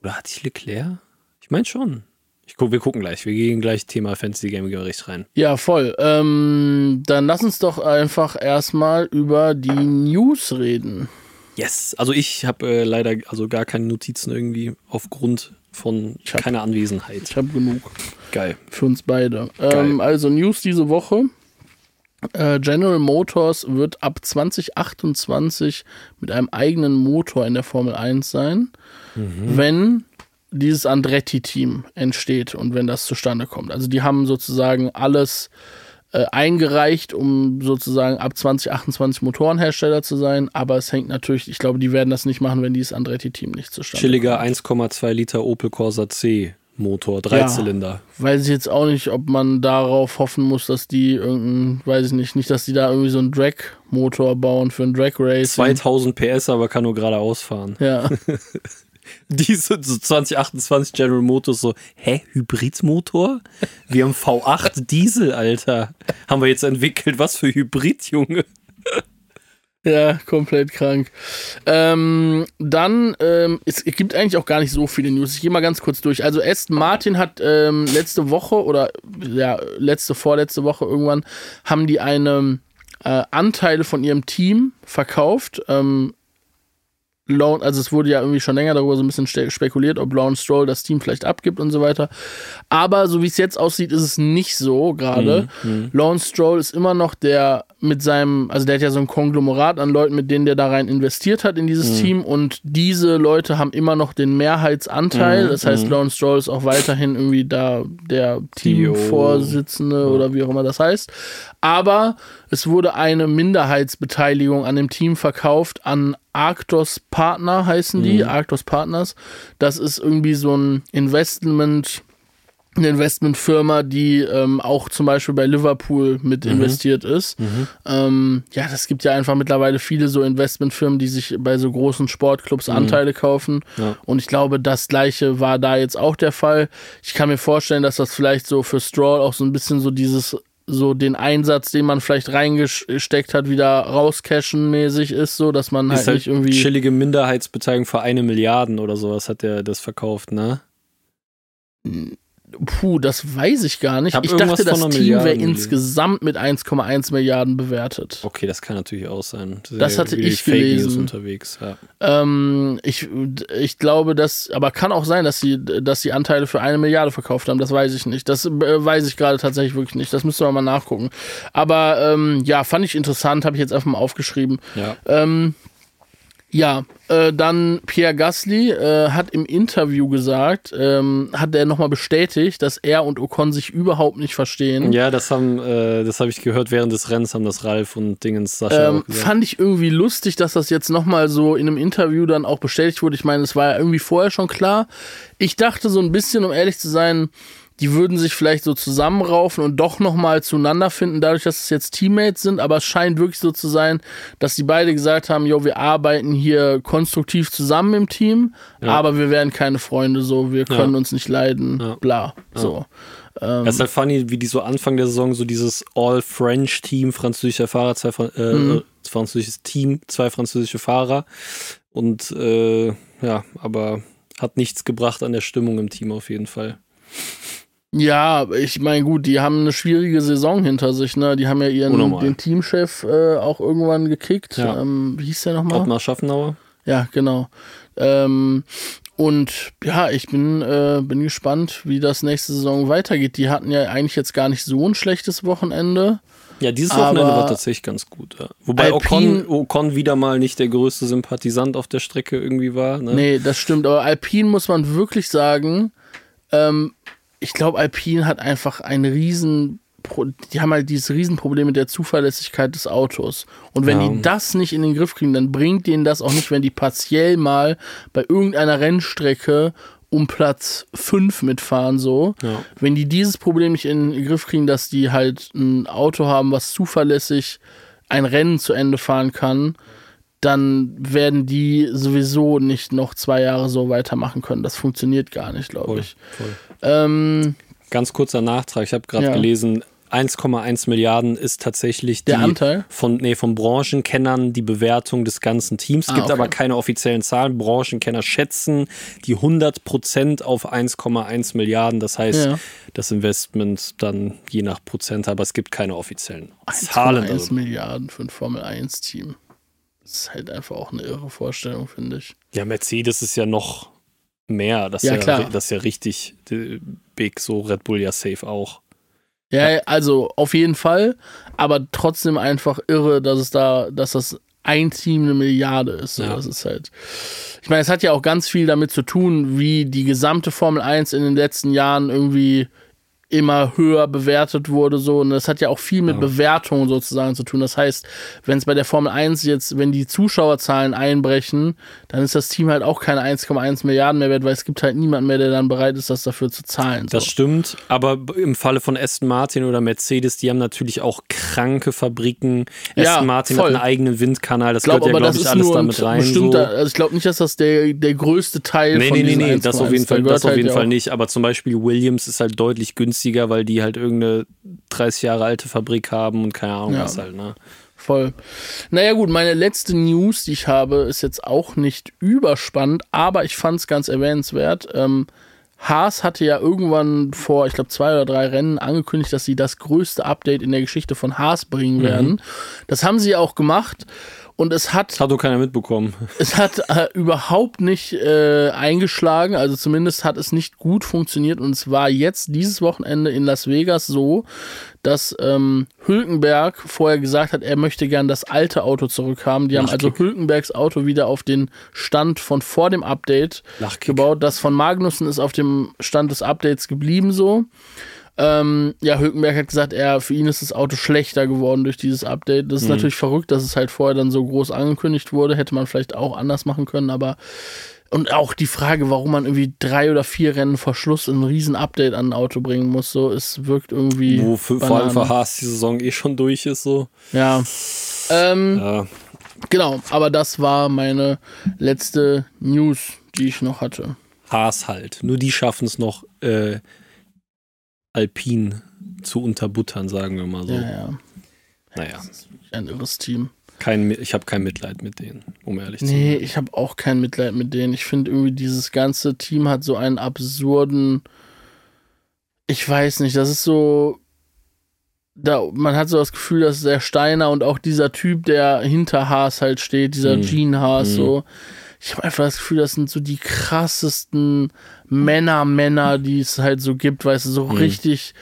oder hatte ich Leclerc? Ich meine schon. Ich guck, wir gucken gleich, wir gehen gleich Thema Fantasy Game Gericht rein. Ja, voll. Ähm, dann lass uns doch einfach erstmal über die News reden. Yes, also ich habe äh, leider also gar keine Notizen irgendwie aufgrund von Ich hab- keiner Anwesenheit. Ich habe genug Geil. für uns beide. Ähm, also News diese Woche. Äh, General Motors wird ab 2028 mit einem eigenen Motor in der Formel 1 sein, wenn dieses Andretti-Team entsteht und wenn das zustande kommt. Also die haben sozusagen alles äh, eingereicht, um sozusagen ab 2028 Motorenhersteller zu sein, aber es hängt natürlich, ich glaube, die werden das nicht machen, wenn dieses Andretti-Team nicht zustande Chilliger 1,2 Liter Opel Corsa C Motor, Dreizylinder. weiß ich jetzt auch nicht, ob man darauf hoffen muss, dass die irgendein, weiß ich nicht, nicht, dass die da irgendwie so einen Drag-Motor bauen für ein Drag-Race. 2000 PS, aber kann nur geradeaus fahren. Ja, Diese so 2028 General Motors so, hä, Hybridmotor? Wir haben V8 Diesel, Alter. Haben wir jetzt entwickelt. Was für Hybrid, Junge? ja, komplett krank. Ähm, dann, ähm, es gibt eigentlich auch gar nicht so viele News. Ich gehe mal ganz kurz durch. Also Aston Martin hat ähm, letzte Woche oder ja, letzte, vorletzte Woche irgendwann, haben die eine äh, Anteile von ihrem Team verkauft. Ähm, Lone, also es wurde ja irgendwie schon länger darüber so ein bisschen spekuliert, ob Lawrence Stroll das Team vielleicht abgibt und so weiter. Aber so wie es jetzt aussieht, ist es nicht so gerade. Lawrence Stroll ist immer noch der mit seinem, also der hat ja so ein Konglomerat an Leuten, mit denen der da rein investiert hat in dieses Team. Und diese Leute haben immer noch den Mehrheitsanteil. Das heißt, Lawrence Stroll ist auch weiterhin irgendwie da der Teamvorsitzende oder wie auch immer das heißt. Aber es wurde eine Minderheitsbeteiligung an dem Team verkauft an Arctos Partner heißen die, Arctos Partners. Das ist irgendwie so ein Investment, eine Investmentfirma, die ähm, auch zum Beispiel bei Liverpool mit investiert ist. Ähm, ja, das gibt ja einfach mittlerweile viele so Investmentfirmen, die sich bei so großen Sportclubs Anteile kaufen. Ja. Und ich glaube, das gleiche war da jetzt auch der Fall. Ich kann mir vorstellen, dass das vielleicht so für Stroll auch so ein bisschen so dieses so den Einsatz, den man vielleicht reingesteckt hat, wieder rauscashen mäßig ist, so dass man halt, ist halt nicht irgendwie. Chillige Minderheitsbeteiligung für eine Milliarde oder sowas hat der das verkauft, ne? Puh, das weiß ich gar nicht. Hab Ich dachte, das Team wäre insgesamt mit 1,1 Milliarden bewertet. Okay, das kann natürlich auch sein. Das ja hatte ich Fake News gelesen. unterwegs. Ja. Ähm, ich, ich glaube, dass, aber kann auch sein, dass sie, dass sie Anteile für eine Milliarde verkauft haben. Das weiß ich nicht. Das äh, weiß ich gerade tatsächlich wirklich nicht. Das müsste man mal nachgucken. Aber ähm, ja, fand ich interessant, habe ich jetzt einfach mal aufgeschrieben. ja. Ähm, ja, äh, dann Pierre Gasly äh, hat im Interview gesagt, ähm, hat er nochmal bestätigt, dass er und Ocon sich überhaupt nicht verstehen. Ja, das haben, äh, das habe ich gehört während des Rennens, haben das Ralf und Dingens Sascha Ähm, fand ich irgendwie lustig, dass das jetzt nochmal so in einem Interview dann auch bestätigt wurde. Ich meine, es war ja irgendwie vorher schon klar. Ich dachte so ein bisschen, um ehrlich zu sein, die würden sich vielleicht so zusammenraufen und doch nochmal zueinander finden, dadurch, dass es jetzt Teammates sind. Aber es scheint wirklich so zu sein, dass die beide gesagt haben, jo, wir arbeiten hier konstruktiv zusammen im Team, Ja. aber wir werden keine Freunde, so, wir können uns nicht leiden, Ja. bla, so. Ähm, Es ist halt funny, wie die so Anfang der Saison so dieses All-French-Team, französischer Fahrer, zwei Fran äh, Mhm. äh, französisches Team, zwei französische Fahrer. Und äh, ja, aber hat nichts gebracht an der Stimmung im Team auf jeden Fall. Ja, ich meine, gut, die haben eine schwierige Saison hinter sich, ne? Die haben ja ihren Unnormal. den Teamchef äh, auch irgendwann gekickt. Ja. Ähm, wie hieß der nochmal? Ottmar Schaffenauer. Ja, genau. Ähm, und ja, ich bin, äh, bin gespannt, wie das nächste Saison weitergeht. Die hatten ja eigentlich jetzt gar nicht so ein schlechtes Wochenende. Ja, dieses Aber- Wochenende war tatsächlich ganz gut. Ja. Wobei Alpine- Ocon, Ocon wieder mal nicht der größte Sympathisant auf der Strecke irgendwie war. Ne? Nee, das stimmt. Aber Alpine muss man wirklich sagen, ähm, ich glaube, Alpine hat einfach ein riesen, die haben halt dieses Riesenproblem mit der Zuverlässigkeit des Autos. Und wenn Ja. die das nicht in den Griff kriegen, dann bringt denen das auch nicht, wenn die partiell mal bei irgendeiner Rennstrecke um Platz 5 mitfahren, so. Ja. Wenn die dieses Problem nicht in den Griff kriegen, dass die halt ein Auto haben, was zuverlässig ein Rennen zu Ende fahren kann, dann werden die sowieso nicht noch zwei Jahre so weitermachen können. Das funktioniert gar nicht, glaube ich. voll. Ähm, Ganz kurzer Nachtrag. Ich habe gerade Ja. gelesen, 1,1 Milliarden ist tatsächlich die Der Anteil? von nee, von Branchenkennern die Bewertung des ganzen Teams. Ah, Gibt okay. aber keine offiziellen Zahlen. Branchenkenner schätzen die 100 Prozent auf 1,1 Milliarden. Das heißt, Ja. das Investment dann je nach Prozent, aber es gibt keine offiziellen Zahlen. 1,1 darüber. Milliarden für ein Formel-1-Team. Das ist halt einfach auch eine irre Vorstellung, finde ich. Ja, Mercedes ist ja noch mehr. Das ist Ja, ja, klar. das ist ja richtig big. So Red Bull ja safe auch. Ja, also auf jeden Fall, aber trotzdem einfach irre, dass es da, dass das ein Team eine Milliarde ist. So, Ja. Das ist halt. Ich meine, es hat ja auch ganz viel damit zu tun, wie die gesamte Formel 1 in den letzten Jahren irgendwie immer höher bewertet wurde so und das hat ja auch viel mit Ja. Bewertung sozusagen zu tun. Das heißt, wenn es bei der Formel 1 jetzt, wenn die Zuschauerzahlen einbrechen, dann ist das Team halt auch keine 1,1 Milliarden mehr wert, weil es gibt halt niemanden mehr, der dann bereit ist, das dafür zu zahlen. So. Das stimmt, aber im Falle von Aston Martin oder Mercedes, die haben natürlich auch kranke Fabriken. Ja, Aston Martin voll. hat einen eigenen Windkanal, das Ich glaube gehört ja, glaube ich, alles damit rein. So. also ich glaube nicht, dass das der, der größte Teil Nee, von nee, nee, nee, das 1,1 auf jeden Fall, das auf jeden ja Fall nicht. Aber zum Beispiel Williams ist halt deutlich günstiger, weil die halt irgendeine 30 Jahre alte Fabrik haben und keine Ahnung Ja. was halt, ne? Voll. Naja gut, meine letzte News, die ich habe, ist jetzt auch nicht überspannend, aber ich fand es ganz erwähnenswert. Ähm, Haas hatte ja irgendwann vor, ich glaube, zwei oder drei Rennen angekündigt, dass sie das größte Update in der Geschichte von Haas Mhm. bringen werden. Das haben sie auch gemacht. Und es hat Das hat doch keiner mitbekommen. es hat äh, überhaupt nicht äh, eingeschlagen, also zumindest hat es nicht gut funktioniert und es war jetzt dieses Wochenende in Las Vegas so, dass ähm, Hülkenberg vorher gesagt hat, er möchte gern das alte Auto zurückhaben. Die haben also. Hülkenbergs Auto wieder auf den Stand von vor dem Update Lachkick. gebaut. Das von Magnussen ist auf dem Stand des Updates geblieben so. Ähm, ja, Hülkenberg hat gesagt, er, für ihn ist das Auto schlechter geworden durch dieses Update. Das ist natürlich verrückt, dass es halt vorher dann so groß angekündigt wurde. Hätte man vielleicht auch anders machen können, aber. Und auch die Frage, warum man irgendwie drei oder vier Rennen vor Schluss ein riesen Update an ein Auto bringen muss, so, es wirkt irgendwie. Wo für, vor allem für Haas die Saison eh schon durch ist, so. Ja. Ähm, Ja. genau, aber das war meine letzte News, die ich noch hatte. Haas halt. Nur die schaffen es noch, äh, Alpine zu unterbuttern, sagen wir mal so. Ja, ja. Naja, ein irres Team. kein, ich habe kein Mitleid mit denen, um ehrlich zu Nee, sein. ich habe auch kein Mitleid mit denen. Ich finde irgendwie, dieses ganze Team hat so einen absurden. Ich weiß nicht, das ist so. Da, man hat so das Gefühl, dass der Steiner und auch dieser Typ, der hinter Haas halt steht, dieser Mhm. Gene Haas, Mhm. so. Ich habe einfach das Gefühl, das sind so die krassesten Männer, Männer, die es halt so gibt, weißt du, so Mhm. richtig.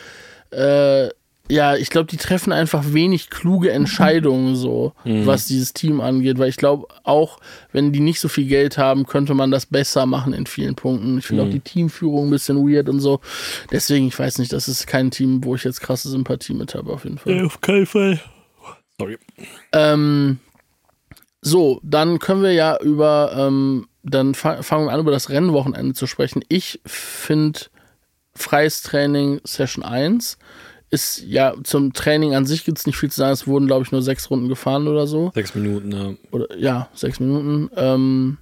Äh, ja, ich glaube, die treffen einfach wenig kluge Entscheidungen so, Mhm. was dieses Team angeht, weil ich glaube, auch wenn die nicht so viel Geld haben, könnte man das besser machen in vielen Punkten. Ich finde Mhm. auch die Teamführung ein bisschen weird und so. Deswegen, ich weiß nicht, das ist kein Team, wo ich jetzt krasse Sympathie mit habe, auf jeden Fall. auf keinen Fall. Sorry. Ähm, so, dann können wir ja über, ähm, dann fa fangen wir an, über das Rennwochenende zu sprechen. Ich finde freies Training Session 1 ist ja zum Training an sich gibt es nicht viel zu sagen. Es wurden, glaube ich, nur sechs Runden gefahren oder so. Sechs Minuten, ja. Oder ja, sechs Minuten. Ähm,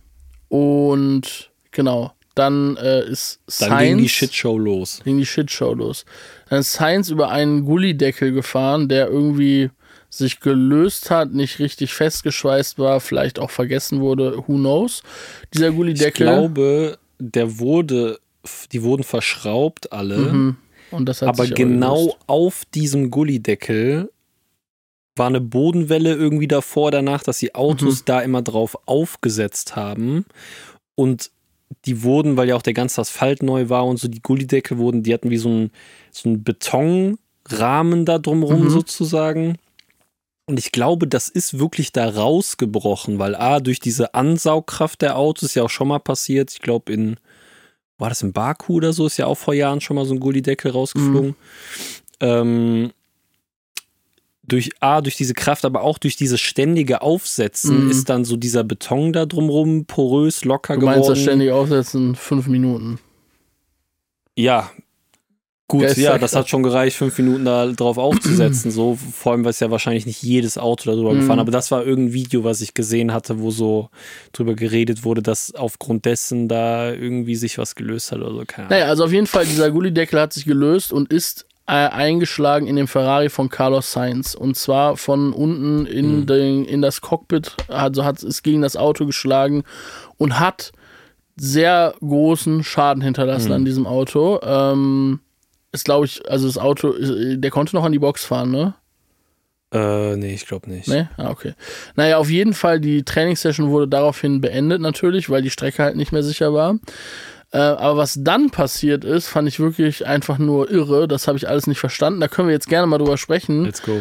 und genau, dann äh, ist Dann Sainz ging die Shitshow los. ging die Shitshow los. Dann ist Science über einen Gullideckel gefahren, der irgendwie sich gelöst hat, nicht richtig festgeschweißt war, vielleicht auch vergessen wurde, who knows. Dieser Ich Gullideckel. glaube, der wurde, die wurden verschraubt alle, Mhm. Und das hat aber sich genau gelöst. auf diesem Gullideckel war eine Bodenwelle irgendwie davor, danach, dass die Autos Mhm. da immer drauf aufgesetzt haben und die wurden, weil ja auch der ganze Asphalt neu war und so, die Gullideckel wurden, die hatten wie so ein, so ein Betonrahmen da drumrum Mhm. sozusagen. Und ich glaube, das ist wirklich da rausgebrochen, weil A, durch diese Ansaugkraft der Autos ist ja auch schon mal passiert. Ich glaube, in, war das in Baku oder so, ist ja auch vor Jahren schon mal so ein Gullideckel rausgeflogen. Ähm, durch A, durch diese Kraft, aber auch durch dieses ständige Aufsetzen Mhm. ist dann so dieser Beton da drumrum porös, locker Du meinst das geworden. ständig aufsetzen, fünf Minuten. Ja. Gut, ja, das hat schon gereicht, fünf Minuten da drauf aufzusetzen. so, vor allem, weil es ja wahrscheinlich nicht jedes Auto darüber Mhm. gefahren, aber das war irgendein Video, was ich gesehen hatte, wo so drüber geredet wurde, dass aufgrund dessen da irgendwie sich was gelöst hat oder so. Keine Ahnung. Naja, also auf jeden Fall, dieser Gullideckel hat sich gelöst und ist äh, eingeschlagen in den Ferrari von Carlos Sainz. Und zwar von unten in, Mhm. den, in das Cockpit, also hat es gegen das Auto geschlagen und hat sehr großen Schaden hinterlassen Mhm. an diesem Auto. Ähm, ist, glaube ich, also das Auto, der konnte noch an die Box fahren, ne? Äh, nee, ich glaube nicht. Ne? Ah, okay. Naja, auf jeden Fall, die Trainingssession wurde daraufhin beendet natürlich, weil die Strecke halt nicht mehr sicher war. Äh, aber was dann passiert ist, fand ich wirklich einfach nur irre. Das habe ich alles nicht verstanden. Da können wir jetzt gerne mal drüber sprechen. Let's go.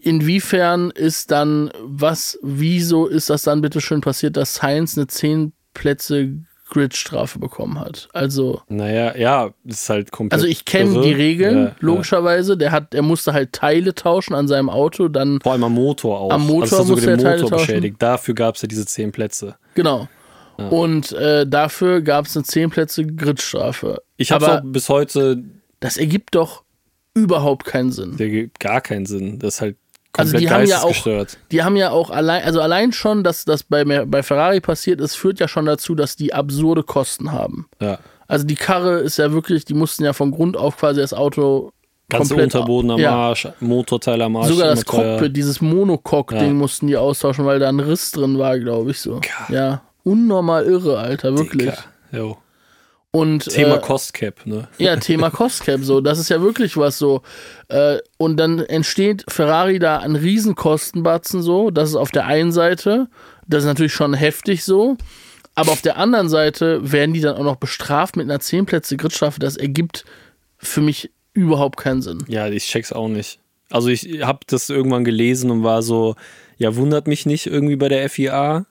Inwiefern ist dann, was, wieso ist das dann bitte schön passiert, dass Science eine 10 Plätze Gridstrafe bekommen hat? Also, Naja, ja, ist halt komplett. also ich kenne die Regeln, Ja, ja. logischerweise. Der hat, er musste halt Teile tauschen an seinem Auto, dann Vor allem am Motor auch. Am Motor also es hat sogar musste den er Teile Motor tauschen. beschädigt. Dafür gab es ja diese zehn Plätze. Genau. Ja. Und äh, dafür gab es eine 10 Plätze Gridstrafe. Ich habe bis heute Das ergibt doch überhaupt keinen Sinn. der gibt gar keinen Sinn. Das ist halt Also die haben ja auch-. Die haben ja auch allein, also allein schon, dass das bei, bei Ferrari passiert ist, führt ja schon dazu, dass die absurde Kosten haben. Ja. Also die Karre ist ja wirklich, die mussten ja von Grund auf quasi das Auto Ganze komplett Unterboden am ja. Arsch, Motorteil am Arsch. Sogar das immer teuer. Cockpit, dieses Monocoque-Ding Ja. mussten die austauschen, weil da ein Riss drin war, glaube ich so. Ja, unnormal irre, Alter, wirklich. Jo. Und Thema äh, Cost Cap, ne? Ja, Thema Cost Cap, so. Das ist ja wirklich was so. Äh, und dann entsteht Ferrari da ein riesen Kostenbatzen so. Das ist auf der einen Seite. Das ist natürlich schon heftig so. Aber auf der anderen Seite werden die dann auch noch bestraft mit einer 10 Plätze Gridstrafe. Das ergibt für mich überhaupt keinen Sinn. Ja, ich check's auch nicht. Also ich habe das irgendwann gelesen und war so, ja, wundert mich nicht irgendwie bei der FIA,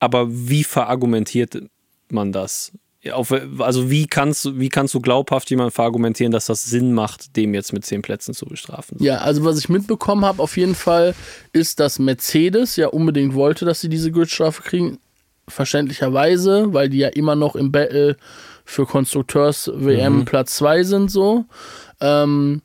aber wie verargumentiert man das? Auf, also wie kannst, du- wie kannst du glaubhaft jemand verargumentieren, dass das Sinn macht, dem jetzt mit zehn Plätzen zu bestrafen? Ja, also was ich mitbekommen habe auf jeden Fall, ist, dass Mercedes ja unbedingt wollte, dass sie diese Gridstrafe kriegen. Verständlicherweise, weil die ja immer noch im Battle für Konstrukteurs-WM Mhm. Platz 2 sind so. Ähm,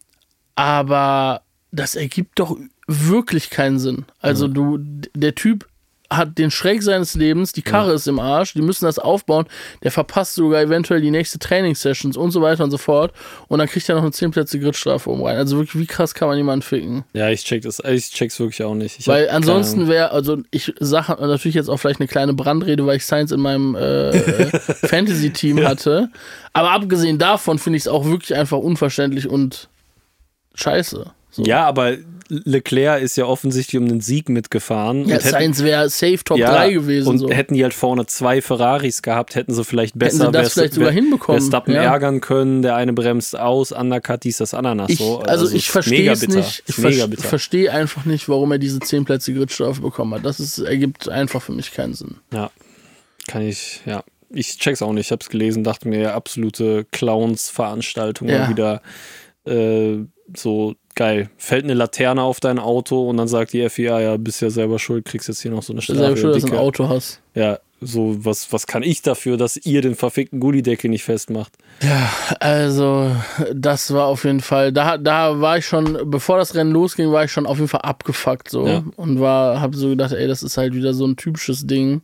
aber das ergibt doch wirklich keinen Sinn. Also du, der Typ hat den Schreck seines Lebens, die Karre ja. ist im Arsch, die müssen das aufbauen, der verpasst sogar eventuell die nächste Trainingssessions und so weiter und so fort und dann kriegt er noch eine 10 Plätze Gridstrafe oben rein. Also wirklich, wie krass kann man jemanden ficken? Ja, ich check das, ich check's wirklich auch nicht. Ich weil ansonsten wäre, also ich sage natürlich jetzt auch vielleicht eine kleine Brandrede, weil ich Science in meinem äh Fantasy-Team ja. hatte, aber abgesehen davon finde ich es auch wirklich einfach unverständlich und scheiße. So. Ja, aber Leclerc ist ja offensichtlich um den Sieg mitgefahren. Ja, Sainz wäre safe Top ja, 3 gewesen. Und so. hätten die halt vorne zwei Ferraris gehabt, hätten sie vielleicht besser hätten sie das vielleicht sogar hinbekommen. Verstappen ja. ärgern können, der eine bremst aus, Undercut, dies, das Ananas. Ich, so. Also, also ich verstehe es nicht. Ich ver verstehe einfach nicht, warum er diese 10 Plätze Gridstrafe bekommen hat. Das ist, ergibt einfach für mich keinen Sinn. Ja, kann ich, ja. Ich check's auch nicht. Ich hab's gelesen, dachte mir, absolute Clowns-Veranstaltung ja. wieder äh, so geil. Fällt eine Laterne auf dein Auto und dann sagt die FIA, ja, bist ja selber schuld, kriegst jetzt hier noch so eine Strafe. Selber schuld, dass du ein Auto hast. Ja, so, was, was kann ich dafür, dass ihr den verfickten Gullideckel nicht festmacht? Ja, also, das war auf jeden Fall, da, da war ich schon, bevor das Rennen losging, war ich schon auf jeden Fall abgefuckt so ja. und war, hab so gedacht, ey, das ist halt wieder so ein typisches Ding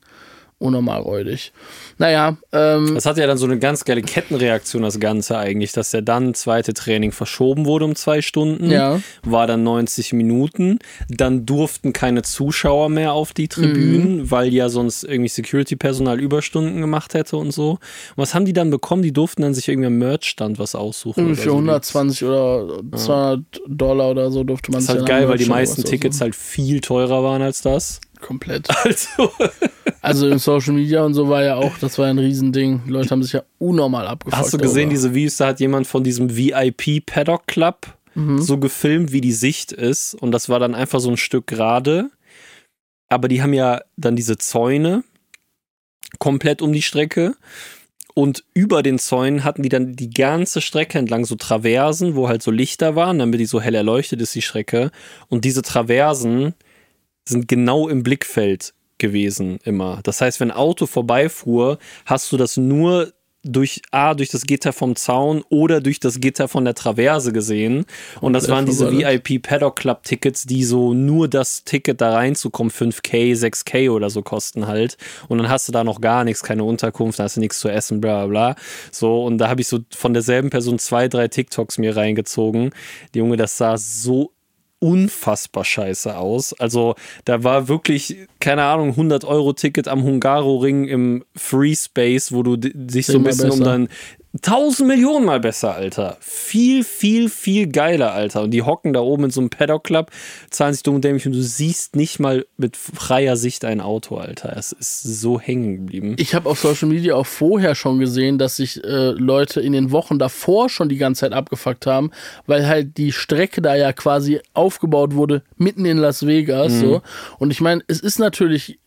unnormal räudig. Naja. Ähm, das hatte ja dann so eine ganz geile Kettenreaktion, das Ganze eigentlich, dass ja dann zweite Training verschoben wurde um zwei Stunden. Ja. War dann 90 Minuten. Dann durften keine Zuschauer mehr auf die Tribünen, mhm. weil ja sonst irgendwie Security-Personal Überstunden gemacht hätte und so. Und was haben die dann bekommen? Die durften dann sich irgendwie am Merch-Stand was aussuchen. Für 120 so. oder 200 ja. Dollar oder so durfte man Das ist halt geil, weil die meisten Tickets halt viel teurer waren als das. Komplett. Also. also in Social Media und so war ja auch, das war ein Riesending. Die Leute haben sich ja unnormal abgefuckt. Hast du gesehen, darüber. diese Videos, da hat jemand von diesem VIP Paddock Club mhm. so gefilmt, wie die Sicht ist. Und das war dann einfach so ein Stück gerade. Aber die haben ja dann diese Zäune komplett um die Strecke. Und über den Zäunen hatten die dann die ganze Strecke entlang so Traversen, wo halt so Lichter waren, damit die so hell erleuchtet ist, die Strecke. Und diese Traversen sind genau im Blickfeld gewesen immer. Das heißt, wenn ein Auto vorbeifuhr, hast du das nur durch A, durch das Gitter vom Zaun oder durch das Gitter von der Traverse gesehen. Und das waren diese VIP Paddock Club Tickets, die so nur das Ticket da reinzukommen, 5K, 6K oder so kosten halt. Und dann hast du da noch gar nichts, keine Unterkunft, da hast du nichts zu essen, bla bla bla. So, und da habe ich so von derselben Person zwei, drei TikToks mir reingezogen. Die Junge, das sah so unfassbar scheiße aus. Also da war wirklich, keine Ahnung, 100 Euro Ticket am Hungaroring im Free Space, wo du dich so ein bisschen um dein Tausend Millionen mal besser, Alter. Viel, viel, viel geiler, Alter. Und die hocken da oben in so einem Paddock Club, zahlen sich dumm und dämlich und du siehst nicht mal mit freier Sicht ein Auto, Alter. Es ist so hängen geblieben. Ich habe auf Social Media auch vorher schon gesehen, dass sich äh, Leute in den Wochen davor schon die ganze Zeit abgefuckt haben, weil halt die Strecke da ja quasi aufgebaut wurde, mitten in Las Vegas. Mhm. So. Und ich meine, es ist natürlich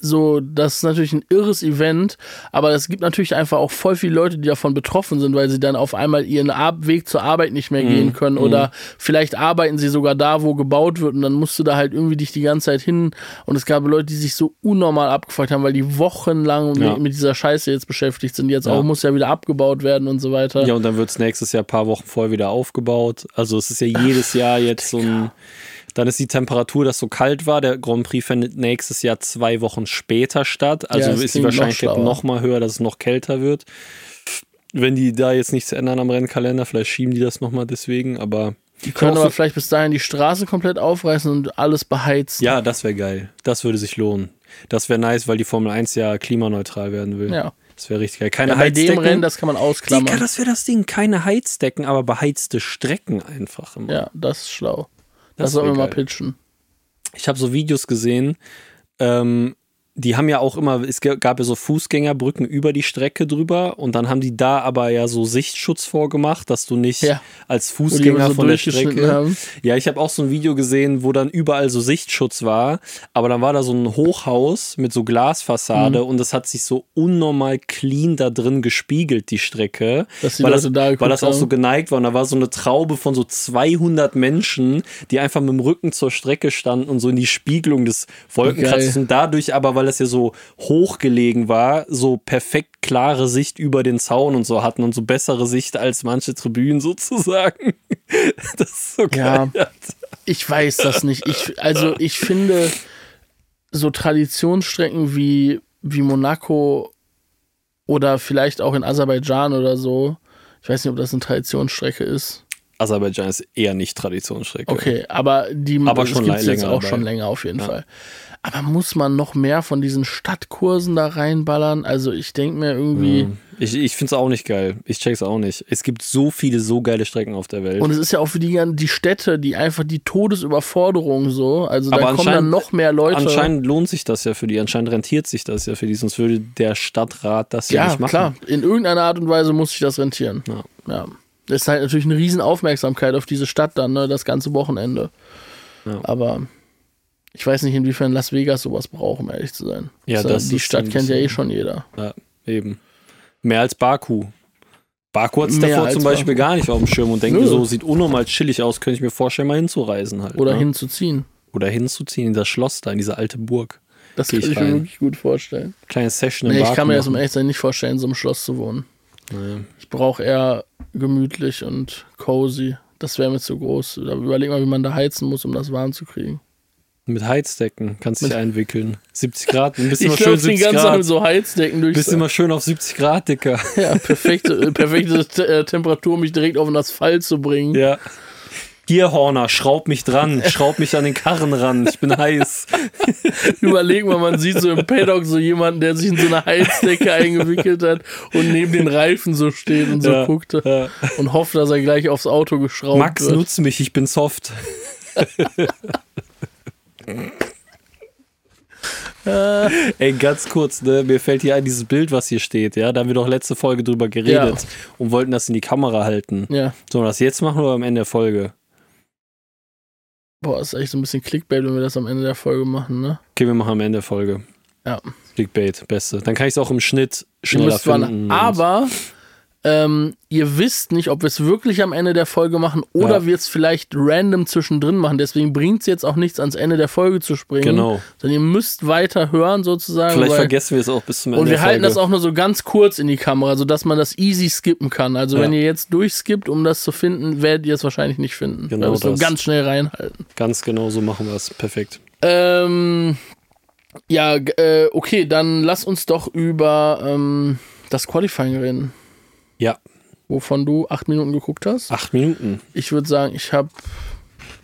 so, das ist natürlich ein irres Event, aber es gibt natürlich einfach auch voll viele Leute, die davon betroffen sind, weil sie dann auf einmal ihren Weg zur Arbeit nicht mehr mm, gehen können oder vielleicht arbeiten sie sogar da, wo gebaut wird und dann musst du da halt irgendwie dich die ganze Zeit hin und es gab Leute, die sich so unnormal abgefragt haben, weil die wochenlang ja. mit, mit, dieser Scheiße jetzt beschäftigt sind. Jetzt ja. auch muss ja wieder abgebaut werden und so weiter. Ja, und dann wird es nächstes Jahr ein paar Wochen vorher wieder aufgebaut. Also es ist ja jedes Jahr jetzt so ein dann ist die Temperatur, dass so kalt war. Der Grand Prix findet nächstes Jahr zwei Wochen später statt. Also ja, ist die Wahrscheinlichkeit noch, noch mal höher, dass es noch kälter wird. Wenn die da jetzt nichts ändern am Rennkalender, vielleicht schieben die das nochmal deswegen, aber. Die können aber vielleicht bis dahin die Straße komplett aufreißen und alles beheizen. Ja, das wäre geil. Das würde sich lohnen. Das wäre nice, weil die Formel 1 ja klimaneutral werden will. Ja. Das wäre richtig geil. Keine ja, bei Heizdecken. dem Rennen, das kann man ausklammern. Digga, das wäre das Ding. Keine Heizdecken, aber beheizte Strecken einfach immer. Ja, das ist schlau. Das, das sollen wir mal pitchen. Ich habe so Videos gesehen, ähm, die haben ja auch immer, es gab ja so Fußgängerbrücken über die Strecke drüber und dann haben die da aber ja so Sichtschutz vorgemacht, dass du nicht ja. als Fußgänger so von der Strecke. Haben. Ja, ich habe auch so ein Video gesehen, wo dann überall so Sichtschutz war, aber dann war da so ein Hochhaus mit so Glasfassade mhm. und das hat sich so unnormal clean da drin gespiegelt, die Strecke. Die weil, das, da weil das auch so geneigt war und da war so eine Traube von so 200 Menschen, die einfach mit dem Rücken zur Strecke standen und so in die Spiegelung des Wolkenkratzes und dadurch aber, weil das ja so hochgelegen war, so perfekt klare Sicht über den Zaun und so hatten und so bessere Sicht als manche Tribünen sozusagen. Das ist so geil. Ja, ich weiß das nicht. Ich, also ich finde, so Traditionsstrecken wie, wie Monaco oder vielleicht auch in Aserbaidschan oder so, ich weiß nicht, ob das eine Traditionsstrecke ist. Aserbaidschan ist eher nicht Traditionsstrecke. Okay, aber die Aber schon gibt's jetzt auch dabei. schon länger auf jeden Ja. Fall. Aber muss man noch mehr von diesen Stadtkursen da reinballern? Also ich denke mir irgendwie, Mhm. Ich, ich finde es auch nicht geil. Ich check's auch nicht. Es gibt so viele so geile Strecken auf der Welt. und es ist ja auch für die, die Städte, die einfach die Todesüberforderung so, also Aber da kommen dann noch mehr Leute. Anscheinend lohnt sich das ja für die. Anscheinend rentiert sich das ja für die. Sonst würde der Stadtrat das ja, ja, nicht machen. klar, in irgendeiner Art und Weise muss sich das rentieren. Ja. Ja. Das ist halt natürlich eine riesen Aufmerksamkeit auf diese Stadt dann, ne, das ganze Wochenende. Ja. Aber ich weiß nicht, inwiefern Las Vegas sowas braucht, um ehrlich zu sein. Ja, das die Stadt kennt ja eh schon jeder. Ja, eben. Mehr als Baku. Baku hat es davor zum Beispiel Baku. gar nicht auf dem Schirm und denkt so, sieht unnormal chillig aus, könnte ich mir vorstellen, mal hinzureisen halt. Oder ne? hinzuziehen. Oder hinzuziehen in das Schloss da, in diese alte Burg. Das Geh kann ich ich mir wirklich gut vorstellen. Kleine Session im Nee, ich Baku kann mir das um machen. ehrlich sein nicht vorstellen, in so einem Schloss zu wohnen. Naja. Ich brauche eher gemütlich und cozy. Das wäre mir zu groß. Da überleg mal, wie man da heizen muss, um das warm zu kriegen. Mit Heizdecken kannst du dich einwickeln. 70 Grad, ein bisschen Ich mal schön glaube, die 70 ganze Zeit mit Grad. so Heizdecken durch. Bist immer schön auf 70 Grad, Dicker. Ja, perfekte, äh, perfekte Te- äh, Temperatur, um mich direkt auf den Asphalt zu bringen. Ja. Hier, Horner, schraub mich dran, schraub mich an den Karren ran, ich bin heiß. Überleg mal, man sieht so im Paddock so jemanden, der sich in so eine Heizdecke eingewickelt hat und neben den Reifen so steht und so Ja, guckt ja. und hofft, dass er gleich aufs Auto geschraubt Max, wird. nutz mich, ich bin soft. Ey, ganz kurz, ne, mir fällt hier ein, dieses Bild, was hier steht, ja, da haben wir doch letzte Folge drüber geredet und wollten das in die Kamera halten. Ja, Sollen wir das jetzt machen oder am Ende der Folge? boah, ist echt so ein bisschen Clickbait, wenn wir das am Ende der Folge machen, ne? Okay, wir machen am Ende der Folge. Ja. Clickbait, beste. Dann kann ich es auch im Schnitt schneller finden. und- Aber ähm, ihr wisst nicht, ob wir es wirklich am Ende der Folge machen oder Ja. wir es vielleicht random zwischendrin machen. Deswegen bringt es jetzt auch nichts, ans Ende der Folge zu springen. Genau. Sondern ihr müsst weiter hören sozusagen. Vielleicht vergessen wir es auch bis zum Ende Und wir halten das auch nur so ganz kurz in die Kamera, sodass man das easy skippen kann. Also Ja. wenn ihr jetzt durchskippt, um das zu finden, werdet ihr es wahrscheinlich nicht finden. Genau es so das. ganz schnell reinhalten. Ganz genau so machen wir es. Perfekt. Ähm, ja, äh, okay, dann lass uns doch über ähm, das Qualifying reden, Ja, wovon du acht Minuten geguckt hast. acht Minuten. Ich würde sagen, ich habe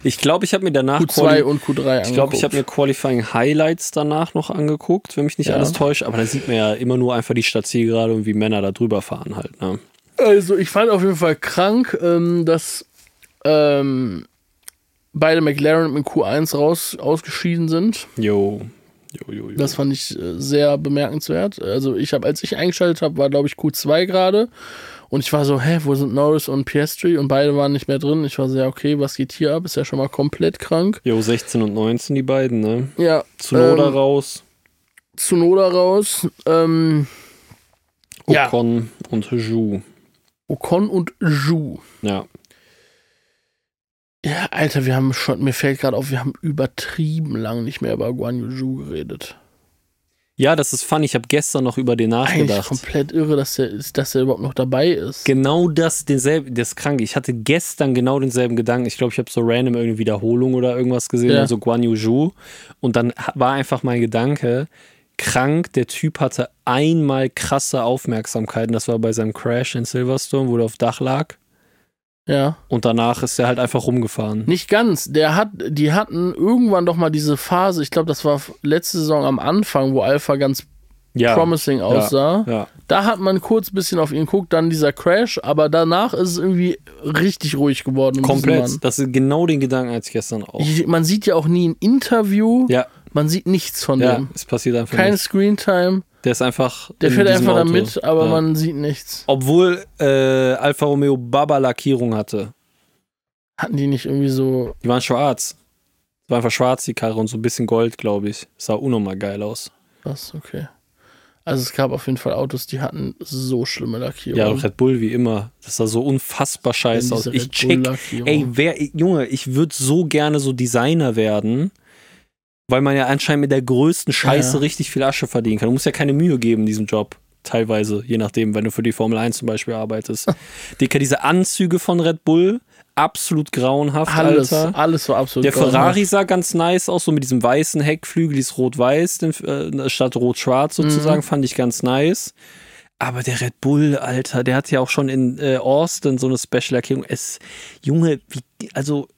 Ich glaube, ich habe mir danach Q2 Quali- und Q3 Ich glaube, ich habe mir Qualifying Highlights danach noch angeguckt, wenn mich nicht Ja. alles täuscht. Aber da sieht man ja immer nur einfach die Stadtzielgerade und wie Männer da drüber fahren halt. Ne? Also, ich fand auf jeden Fall krank, ähm, dass ähm, beide McLaren mit Q1 raus ausgeschieden sind. Jo. Jo, jo, jo. Das fand ich äh, sehr bemerkenswert. Also ich habe, als ich eingeschaltet habe, war glaube ich Q2 gerade und ich war so, hä, wo sind Norris und Piastri und beide waren nicht mehr drin. Ich war so, ja, okay, was geht hier ab? Ist ja schon mal komplett krank. jo, 16 und 19, die beiden, ne? Ja, Zunoda ähm, raus, Tsunoda raus. Ähm, ja. Ocon und Ju. Ocon und Zhu. Ja. Ja, Alter, wir haben schon, mir fällt gerade auf, wir haben übertrieben lang nicht mehr über Guan Yu geredet. Ja, das ist fun. Ich habe gestern noch über den Eigentlich nachgedacht. komplett irre, dass der, dass der überhaupt noch dabei ist. Genau das, denselben, das ist krank. Ich hatte gestern genau denselben Gedanken. Ich glaube, ich habe so random irgendeine Wiederholung oder irgendwas gesehen, Ja. also Guan Yu Zhu. Und dann war einfach mein Gedanke, krank, der Typ hatte einmal krasse Aufmerksamkeit. Und das war bei seinem Crash in Silverstone, wo er auf Dach lag. Ja. Und danach ist er halt einfach rumgefahren. Nicht ganz. Der hat, die hatten irgendwann doch mal diese Phase, ich glaube, das war letzte Saison am Anfang, wo Alpha ganz Ja. promising aussah. Ja. Da hat man kurz ein bisschen auf ihn geguckt, dann dieser Crash, aber danach ist es irgendwie richtig ruhig geworden. Komplett. Das ist genau den Gedanken als gestern auch. Ich, man sieht ja auch nie ein Interview, Ja, man sieht nichts von ja, dem. es passiert einfach Kein. Screentime, Der ist einfach. der fährt einfach da Auto. mit, aber ja. man sieht nichts. Obwohl äh, Alfa Romeo Baba-Lackierung hatte. Hatten die nicht irgendwie so. Die waren schwarz. Es war einfach schwarz, die Karre und so ein bisschen Gold, glaube ich. Sah unnormal geil aus. Was, okay. Also es gab auf jeden Fall Autos, die hatten so schlimme Lackierungen. Ja, Red Bull wie immer. Das sah so unfassbar scheiße aus. Ich check. Ey, wer, Junge, ich würde so gerne so Designer werden, weil man ja anscheinend mit der größten Scheiße Ja. richtig viel Asche verdienen kann. Du musst ja keine Mühe geben in diesem Job. Teilweise, je nachdem, wenn du für die Formel 1 zum Beispiel arbeitest. Dicker, diese Anzüge von Red Bull, absolut grauenhaft, Alles, Alter. alles war absolut Der grauenhaft. Ferrari sah ganz nice aus, so mit diesem weißen Heckflügel, dieses rot-weiß äh, statt rot-schwarz sozusagen, Mhm. fand ich ganz nice. Aber der Red Bull, Alter, der hat ja auch schon in äh, Austin so eine Special-Lackierung. Es, Junge, wie, also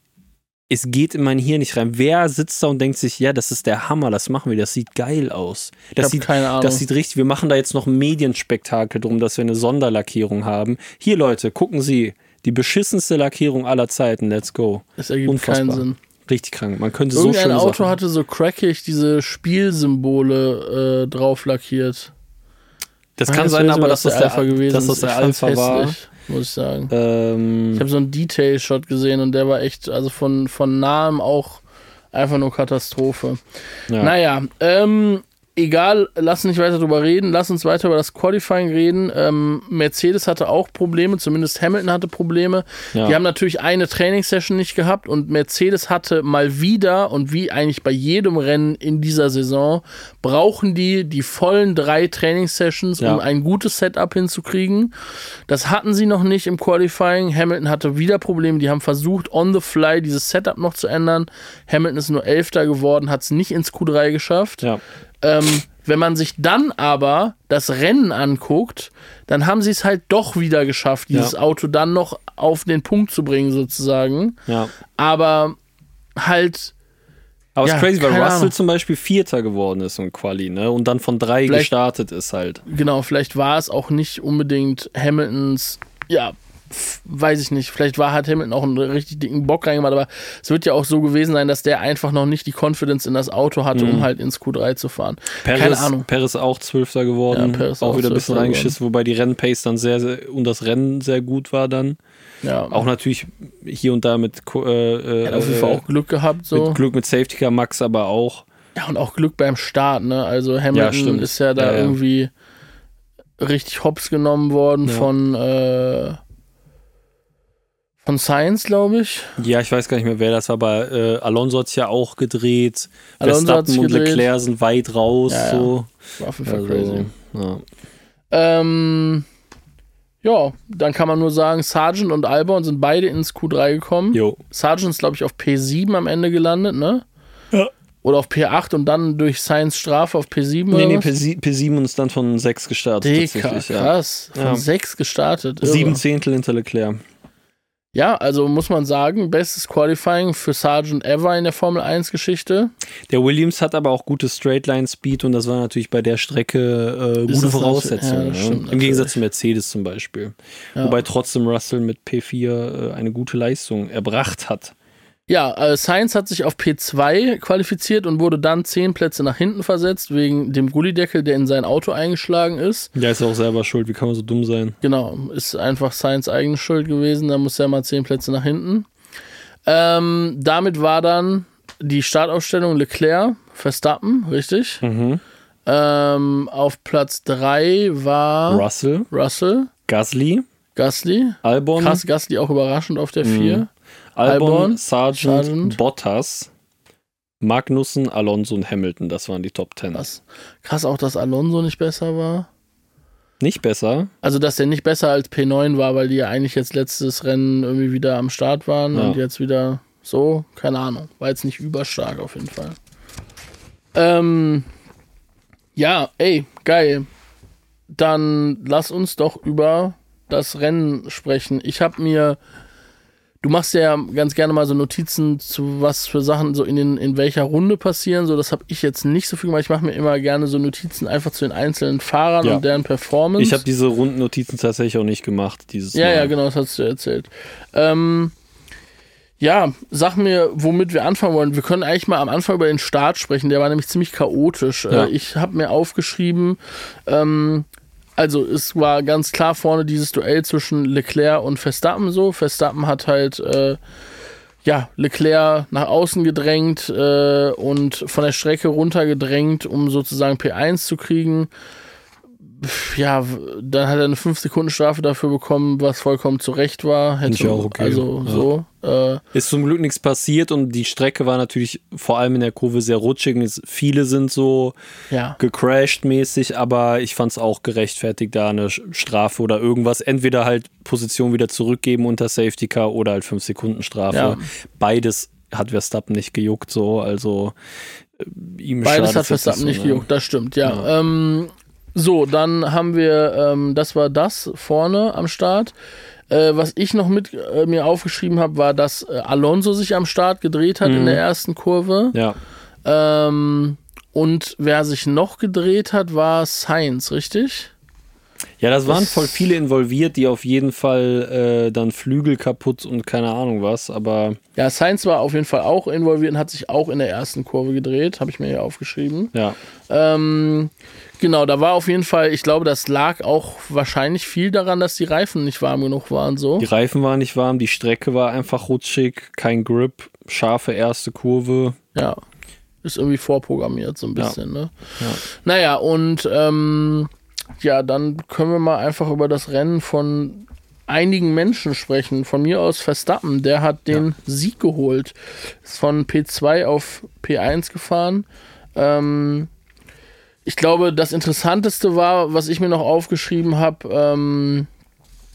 es geht in mein Hirn nicht rein. Wer sitzt da und denkt sich, ja, das ist der Hammer, das machen wir, das sieht geil aus. Das sieht, keine Ahnung. das sieht richtig, wir machen da jetzt noch ein Medienspektakel drum, dass wir eine Sonderlackierung haben. Hier, Leute, gucken Sie, die beschissenste Lackierung aller Zeiten, let's go. Es ergibt Unfassbar. keinen Sinn. Richtig krank. Man könnte so Irgendein schöne Auto Sachen. hatte so crackig diese Spielsymbole äh, drauf lackiert. Das Ah, kann jetzt sein, aber dass das der, Alpha gewesen dass das ist. der Alpha war. hässlich, Muss ich sagen. Ähm, Ich habe so einen Detail-Shot gesehen und der war echt, also von, von nahem auch einfach nur Katastrophe. ja. Naja, ähm, egal, lass nicht weiter drüber reden, lass uns weiter über das Qualifying reden. Ähm, Mercedes hatte auch Probleme, zumindest Hamilton hatte Probleme. Ja. Die haben natürlich eine Trainingssession nicht gehabt und Mercedes hatte mal wieder und wie eigentlich bei jedem Rennen in dieser Saison brauchen die die vollen drei Trainingssessions, Ja. um ein gutes Setup hinzukriegen. Das hatten sie noch nicht im Qualifying. Hamilton hatte wieder Probleme. Die haben versucht, on the fly dieses Setup noch zu ändern. Hamilton ist nur Elfter geworden, hat es nicht ins Q3 geschafft. ja. Ähm, wenn man sich dann aber das Rennen anguckt, dann haben sie es halt doch wieder geschafft, dieses Ja. Auto dann noch auf den Punkt zu bringen, sozusagen. ja. Aber halt, Aber es Ja, ist crazy, weil Russell Ahnung. zum Beispiel Vierter geworden ist im Quali, ne? Und dann von drei Vielleicht- gestartet ist halt. genau, vielleicht war es auch nicht unbedingt Hamiltons, ja, weiß ich nicht, vielleicht war hat Hamilton auch einen richtig dicken Bock reingemacht, aber es wird ja auch so gewesen sein, dass der einfach noch nicht die Confidence in das Auto hatte, um halt ins Q3 zu fahren. Keine Perez, Ahnung. Perez auch Zwölfter geworden. Ja, Perez auch auch wieder ein bisschen reingeschissen, wobei die Rennpace dann sehr, sehr und das Rennen sehr gut war dann. Ja, Auch natürlich hier und da mit, äh, er hat auf jeden Fall äh, auch Glück gehabt, so. mit Glück mit Safety Car, Max aber auch. Ja, und auch Glück beim Start, ne? Also Hamilton stimmt. ist ja da Ja, ja. irgendwie richtig hops genommen worden Ja. von äh, von Science, glaube ich. Ja, ich weiß gar nicht mehr, wer das war, aber äh, Alonso hat es ja auch gedreht. Alonso Verstappen und gedreht. Leclerc sind weit raus. Ja, ja. So. War auf jeden Fall Also, crazy. ja. Ähm, ja, dann kann man nur sagen, Sargent und Albon sind beide ins Q3 gekommen. Jo. Sargent ist, glaube ich, auf P7 am Ende gelandet, ne? Ja. Oder auf P8 und dann durch Science Strafe auf P7 Nee, oder nee, was? P7 P7 ist dann von 6 gestartet. Dicker, tatsächlich, ja. krass. Von Ja. 6 gestartet. irre. Sieben Zehntel hinter Leclerc. Ja, also muss man sagen, bestes Qualifying für Sargent ever in der Formel 1 Geschichte. Der Williams hat aber auch gute Straightline-Speed und das war natürlich bei der Strecke äh, gute Voraussetzungen. ja, das ne? Im natürlich. Gegensatz zu Mercedes zum Beispiel. Ja. Wobei trotzdem Russell mit P4 äh, eine gute Leistung erbracht hat. Ja, äh, Sainz hat sich auf P2 qualifiziert und wurde dann zehn Plätze nach hinten versetzt, wegen dem Gullideckel, der in sein Auto eingeschlagen ist. Der ist auch selber schuld. Wie kann man so dumm sein? Genau, ist einfach Sainz eigene Schuld gewesen, da muss er mal zehn Plätze nach hinten. Ähm, damit war dann die Startaufstellung Leclerc, Verstappen, richtig. Mhm. Ähm, auf Platz 3 war Russell, Russell, Gasly, Gasly. Albon, Krass, Gasly auch überraschend auf der 4. Albon, Albon, Sargent, Sargent. Bottas, Magnussen, Alonso und Hamilton. Das waren die Top 10. Krass. Krass auch, dass Alonso nicht besser war. Nicht besser. Also, dass der nicht besser als P9 war, weil die ja eigentlich jetzt letztes Rennen irgendwie wieder am Start waren Ja. und jetzt wieder so, keine Ahnung. War jetzt nicht überstark auf jeden Fall. Ähm, ja, ey, geil. Dann lass uns doch über das Rennen sprechen. Ich habe mir, du machst ja ganz gerne mal so Notizen zu was für Sachen so in, den, in welcher Runde passieren. So, das habe ich jetzt nicht so viel gemacht. Ich mache mir immer gerne so Notizen einfach zu den einzelnen Fahrern Ja. und deren Performance. Ich habe diese Rundennotizen tatsächlich auch nicht gemacht dieses Ja, Mal. ja, genau, das hast du erzählt. Ähm, ja, sag mir, womit wir anfangen wollen. Wir können eigentlich mal am Anfang über den Start sprechen. Der war nämlich ziemlich chaotisch. Ja. Äh, ich habe mir aufgeschrieben, ähm, also es war ganz klar vorne dieses Duell zwischen Leclerc und Verstappen so. Verstappen hat halt äh, ja, Leclerc nach außen gedrängt äh, und von der Strecke runtergedrängt, um sozusagen P1 zu kriegen. Ja, dann hat er eine 5-Sekunden-Strafe dafür bekommen, was vollkommen zu Recht war. Hätte, ich auch okay. Also Ja. so. Äh, Ist zum Glück nichts passiert und die Strecke war natürlich vor allem in der Kurve sehr rutschig. Viele sind so ja. gecrashed mäßig, aber ich fand es auch gerechtfertigt, da eine Strafe oder irgendwas. Entweder halt Position wieder zurückgeben unter Safety Car oder halt 5 Sekunden Strafe. Ja. Beides hat Verstappen nicht gejuckt, so, also äh, ihm Beides hat Verstappen so, nicht ne? gejuckt, das stimmt, ja. Ähm, so, dann haben wir, ähm, das war das vorne am Start. Äh, was ich noch mit äh, mir aufgeschrieben habe, war, dass äh, Alonso sich am Start gedreht hat in Mhm. der ersten Kurve. Ja, Ähm, und wer sich noch gedreht hat, war Sainz, richtig? ja, das waren Das- voll viele involviert, die auf jeden Fall äh, dann Flügel kaputt und keine Ahnung was, aber Ja, Sainz war auf jeden Fall auch involviert und hat sich auch in der ersten Kurve gedreht, habe ich mir hier aufgeschrieben. ja. Ähm, genau, da war auf jeden Fall, ich glaube, das lag auch wahrscheinlich viel daran, dass die Reifen nicht warm genug waren, so. Die Reifen waren nicht warm, die Strecke war einfach rutschig, kein Grip, scharfe erste Kurve. Ja. Ist irgendwie vorprogrammiert, so ein bisschen, ne? Ja. Naja, und ähm, ja, dann können wir mal einfach über das Rennen von einigen Menschen sprechen. Von mir aus Verstappen, der hat den Sieg geholt. Ist von P2 auf P1 gefahren. Ähm, ich glaube, das Interessanteste war, was ich mir noch aufgeschrieben habe, ähm,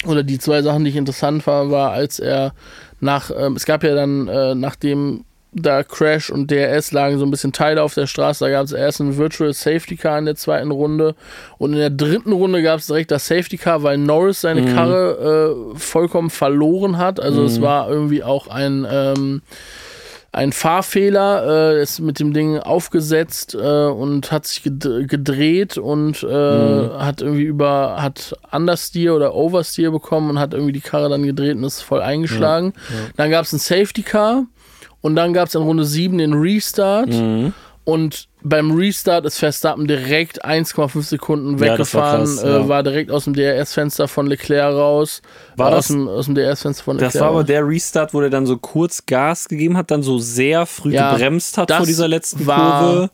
oder die zwei Sachen, die ich interessant war, war, als er nach, ähm, es gab ja dann, äh, nachdem da Crash und DRS lagen so ein bisschen Teile auf der Straße, da gab es erst ein Virtual Safety Car in der zweiten Runde und in der dritten Runde gab es direkt das Safety Car, weil Norris seine Karre äh, vollkommen verloren hat. Also es war irgendwie auch ein ähm, ein Fahrfehler, äh, ist mit dem Ding aufgesetzt äh, und hat sich ged gedreht und äh, hat irgendwie über, hat Understeer oder Oversteer bekommen und hat irgendwie die Karre dann gedreht und ist voll eingeschlagen. Dann gab es ein Safety Car und dann gab es in Runde 7 den Restart Mhm. und beim Restart ist Verstappen direkt 1,5 Sekunden Ja, das war weggefahren, krass, äh, ja. war direkt aus dem DRS-Fenster von Leclerc raus. War äh, das- aus dem, aus dem DRS-Fenster von Leclerc Das war aber der Restart, wo der dann so kurz Gas gegeben hat, dann so sehr früh Ja, gebremst hat vor dieser letzten war Kurve.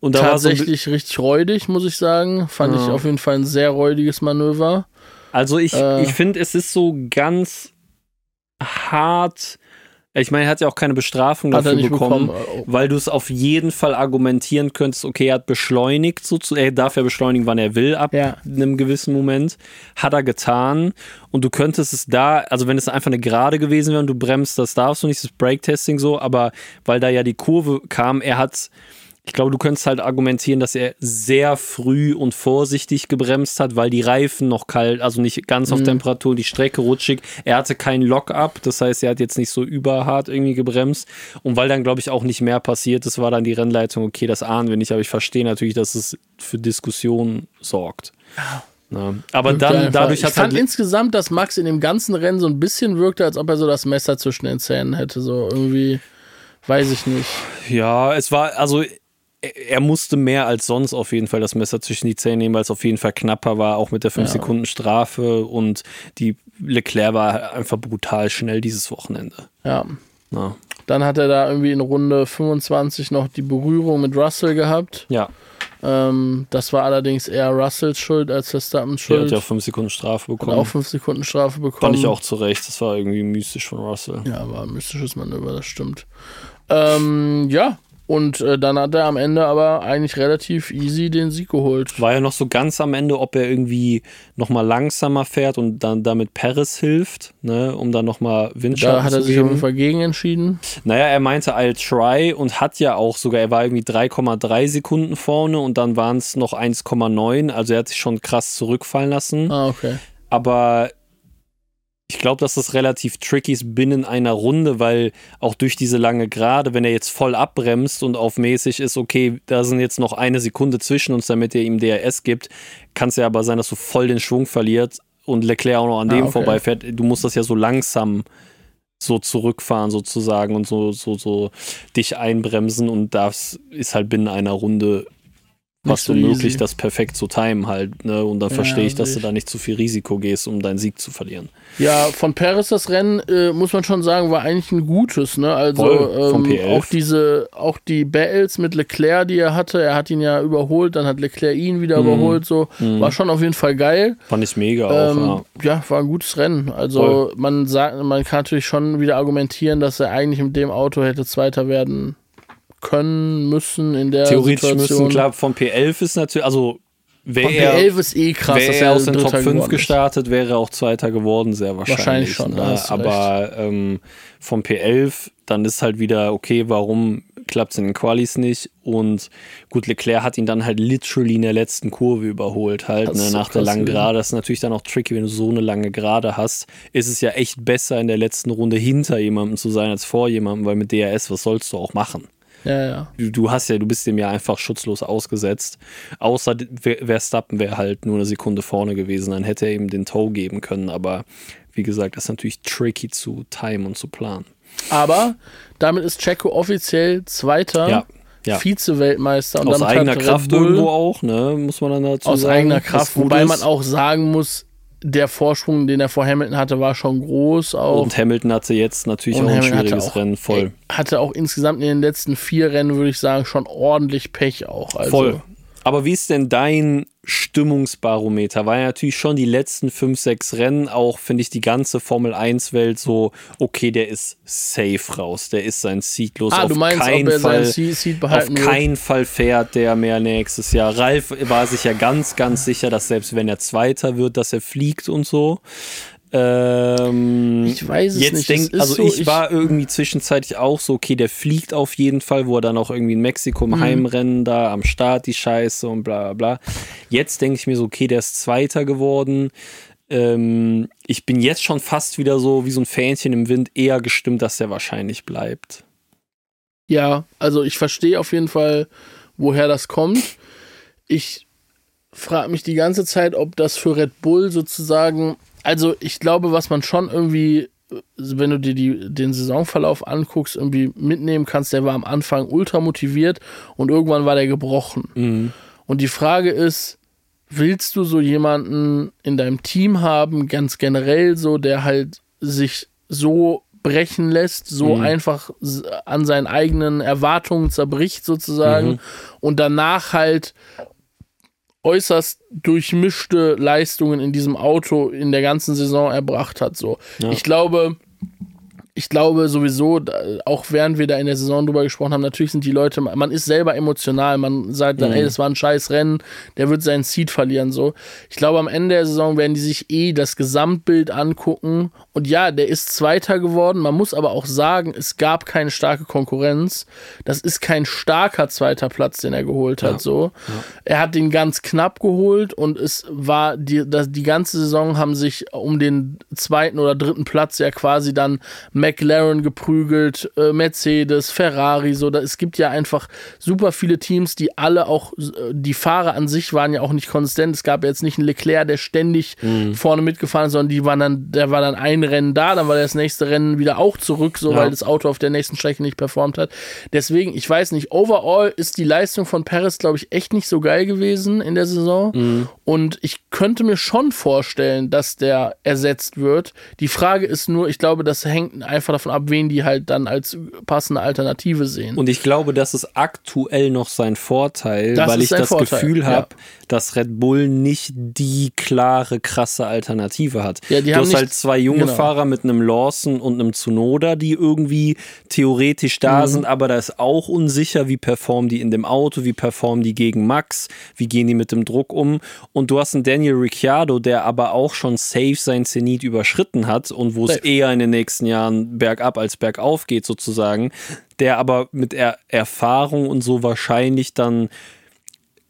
Und da war so tatsächlich richtig räudig, muss ich sagen. Fand ich Ja. auf jeden Fall ein sehr räudiges Manöver. also ich, äh, ich finde, es ist so ganz hart. Ich meine, er hat ja auch keine Bestrafung Hat dafür bekommen, bekommen. Oh, weil du es auf jeden Fall argumentieren könntest, okay, er hat beschleunigt, so zu, er darf ja beschleunigen, wann er will, ab Ja. einem gewissen Moment. Hat er getan. Und du könntest es da, also wenn es einfach eine Gerade gewesen wäre und du bremst, das darfst du nicht, das Brake-Testing so, aber weil da ja die Kurve kam, er hat, ich glaube, du könntest halt argumentieren, dass er sehr früh und vorsichtig gebremst hat, weil die Reifen noch kalt, also nicht ganz auf Temperatur, die Strecke rutschig. Er hatte kein Lock-up, das heißt, er hat jetzt nicht so überhart irgendwie gebremst. Und weil dann, glaube ich, auch nicht mehr passiert ist, war dann die Rennleitung, okay, das ahnen wir nicht, aber ich verstehe natürlich, dass es für Diskussionen sorgt. Na, aber Wirkte dann, dadurch ich hat fand halt, insgesamt, dass Max in dem ganzen Rennen so ein bisschen wirkte, als ob er so das Messer zwischen den Zähnen hätte. So irgendwie, weiß ich nicht. Ja, es war, also er, er musste mehr als sonst auf jeden Fall das Messer zwischen die Zähne nehmen, weil es auf jeden Fall knapper war, auch mit der 5 Ja. Sekunden Strafe und die Leclerc war einfach brutal schnell dieses Wochenende. Ja. Na, Dann hat er da irgendwie in Runde 25 noch die Berührung mit Russell gehabt. ja, Ähm, das war allerdings eher Russells Schuld als Verstappens er Schuld. hat ja 5 Sekunden Strafe Hat bekommen. auch 5 Sekunden Strafe bekommen. Fand ich auch zu Recht, das war irgendwie mystisch von Russell. Ja, war ein mystisches Manöver, das stimmt. Ähm, ja, und äh, dann hat er am Ende aber eigentlich relativ easy den Sieg geholt. War ja noch so ganz am Ende, ob er irgendwie nochmal langsamer fährt und dann damit Paris hilft, ne, um dann nochmal Windschatten Da hat er zu sich auf jeden Fall gegen entschieden. Naja, er meinte, I'll try und hat ja auch sogar, er war irgendwie 3,3 Sekunden vorne und dann waren es noch 1,9. Also er hat sich schon krass zurückfallen lassen. Ah, okay. Aber ich glaube, dass das relativ tricky ist binnen einer Runde, weil auch durch diese lange Gerade, wenn er jetzt voll abbremst und auf mäßig ist, okay, da sind jetzt noch eine Sekunde zwischen uns, damit er ihm DRS gibt, kann es ja aber sein, dass du voll den Schwung verlierst und Leclerc auch noch an Ah, dem okay. vorbeifährt. Du musst das ja so langsam so zurückfahren sozusagen und so, so, so dich einbremsen und das ist halt binnen einer Runde passt so unmöglich, easy. das perfekt zu timen halt. Ne? Und dann Ja, verstehe ich, dass sehe du ich. da nicht zu viel Risiko gehst, um deinen Sieg zu verlieren. Ja, von Paris das Rennen, äh, muss man schon sagen, war eigentlich ein gutes, ne? Also Voll, ähm, P11. auch diese, auch die Battles mit Leclerc, die er hatte, er hat ihn ja überholt, dann hat Leclerc ihn wieder Mhm. überholt, so, war schon auf jeden Fall geil. Fand ich mega auch. Ähm, Ja. ja, war ein gutes Rennen. Also Voll. man sagt, man kann natürlich schon wieder argumentieren, dass er eigentlich mit dem Auto hätte Zweiter werden können, müssen in der Theoretisch Situation. müssen, klar, vom P11 ist natürlich, also wäre er, P11 ist eh krass, dass er aus den Top 5 geworden ist. gestartet, wäre er auch Zweiter geworden, sehr wahrscheinlich. Wahrscheinlich schon, ne? Aber ähm, vom P11, dann ist halt wieder, okay, warum klappt es in den Qualis nicht? Und gut, Leclerc hat ihn dann halt literally in der letzten Kurve überholt, halt, ne, ist so nach der langen. Gerade. Das ist natürlich dann auch tricky, wenn du so eine lange Gerade hast. Ist es ja echt besser, in der letzten Runde hinter jemandem zu sein als vor jemandem, weil mit DRS, was sollst du auch machen? Ja, ja. du, du hast ja, du bist dem ja einfach schutzlos ausgesetzt. Außer Ver- Verstappen wäre halt nur eine Sekunde vorne gewesen, dann hätte er ihm den Toe geben können. Aber wie gesagt, das ist natürlich tricky zu timen und zu planen. Aber damit ist Checo offiziell Zweiter, Ja, ja. Vize-Weltmeister. und Aus eigener Kraft irgendwo auch, ne? Muss man dann dazu Aus sagen. eigener was Kraft, wobei man auch sagen muss, der Vorsprung, den er vor Hamilton hatte, war schon groß. Auch. Und Hamilton hatte jetzt natürlich auch ein Hamilton hatte schwieriges auch- Rennen, voll. Hatte auch insgesamt in den letzten vier Rennen, würde ich sagen, schon ordentlich Pech auch. Also, Voll. Aber wie ist denn dein Stimmungsbarometer? War ja natürlich schon die letzten fünf, sechs Rennen auch, finde ich, die ganze Formel 1-Welt so, okay, der ist safe raus, der ist sein Seat los. Ah, auf du meinst, keinen er Fall, Auf keinen Fall fährt der mehr nächstes Jahr. Ralf war sich ja ganz, ganz sicher, dass selbst wenn er Zweiter wird, dass er fliegt und so. Ähm, Ich weiß es jetzt nicht. Denk, also so, ich, ich- war irgendwie zwischenzeitlich auch so, okay, der fliegt auf jeden Fall, wo er dann auch irgendwie in Mexiko im Mhm. Heimrennen da am Start die Scheiße und bla bla bla. Jetzt denke ich mir so, okay, der ist Zweiter geworden. Ähm, ich bin jetzt schon fast wieder so wie so ein Fähnchen im Wind eher gestimmt, dass der wahrscheinlich bleibt. Ja, also ich verstehe auf jeden Fall, woher das kommt. Ich frage mich die ganze Zeit, ob das für Red Bull sozusagen, also ich glaube, was man schon irgendwie, wenn du dir die, den Saisonverlauf anguckst, irgendwie mitnehmen kannst, der war am Anfang ultra motiviert und irgendwann war der gebrochen. Und die Frage ist, willst du so jemanden in deinem Team haben, ganz generell so, der halt sich so brechen lässt, so einfach s- an seinen eigenen Erwartungen zerbricht sozusagen und danach halt äußerst durchmischte Leistungen in diesem Auto in der ganzen Saison erbracht hat. So, Ja. ich glaube, ich glaube sowieso, auch während wir da in der Saison drüber gesprochen haben, natürlich sind die Leute, man ist selber emotional, man sagt dann, Mhm. ey, das war ein scheiß Rennen, der wird seinen Seed verlieren, so. Ich glaube, am Ende der Saison werden die sich eh das Gesamtbild angucken und ja, der ist Zweiter geworden, man muss aber auch sagen, es gab keine starke Konkurrenz, das ist kein starker zweiter Platz, den er geholt hat, so. Er hat den ganz knapp geholt und es war, die, das, die ganze Saison haben sich um den zweiten oder dritten Platz ja quasi dann McLaren geprügelt, äh, Mercedes, Ferrari, so. Da, es gibt ja einfach super viele Teams, die alle auch, äh, die Fahrer an sich waren ja auch nicht konsistent. Es gab ja jetzt nicht einen Leclerc, der ständig vorne mitgefahren ist, sondern die waren dann, der war dann ein Rennen da, dann war das nächste Rennen wieder auch zurück, so Ja. weil das Auto auf der nächsten Strecke nicht performt hat. Deswegen, ich weiß nicht, overall ist die Leistung von Perez, glaube ich, echt nicht so geil gewesen in der Saison. Mhm. Und ich könnte mir schon vorstellen, dass der ersetzt wird. Die Frage ist nur, ich glaube, das hängt einfach davon ab, wen die halt dann als passende Alternative sehen. Und ich glaube, das ist aktuell noch sein Vorteil, Das weil ich das Vorteil, Gefühl ja. Dass Red Bull nicht die klare, krasse Alternative hat. Ja, du haben hast halt zwei junge genau. Fahrer mit einem Lawson und einem Tsunoda, die irgendwie theoretisch da Mhm. sind, aber da ist auch unsicher, wie performen die in dem Auto, wie performen die gegen Max, wie gehen die mit dem Druck um. Und du hast einen Daniel Ricciardo, der aber auch schon safe sein Zenit überschritten hat und wo es eher in den nächsten Jahren bergab als bergauf geht sozusagen, der aber mit er Erfahrung und so wahrscheinlich dann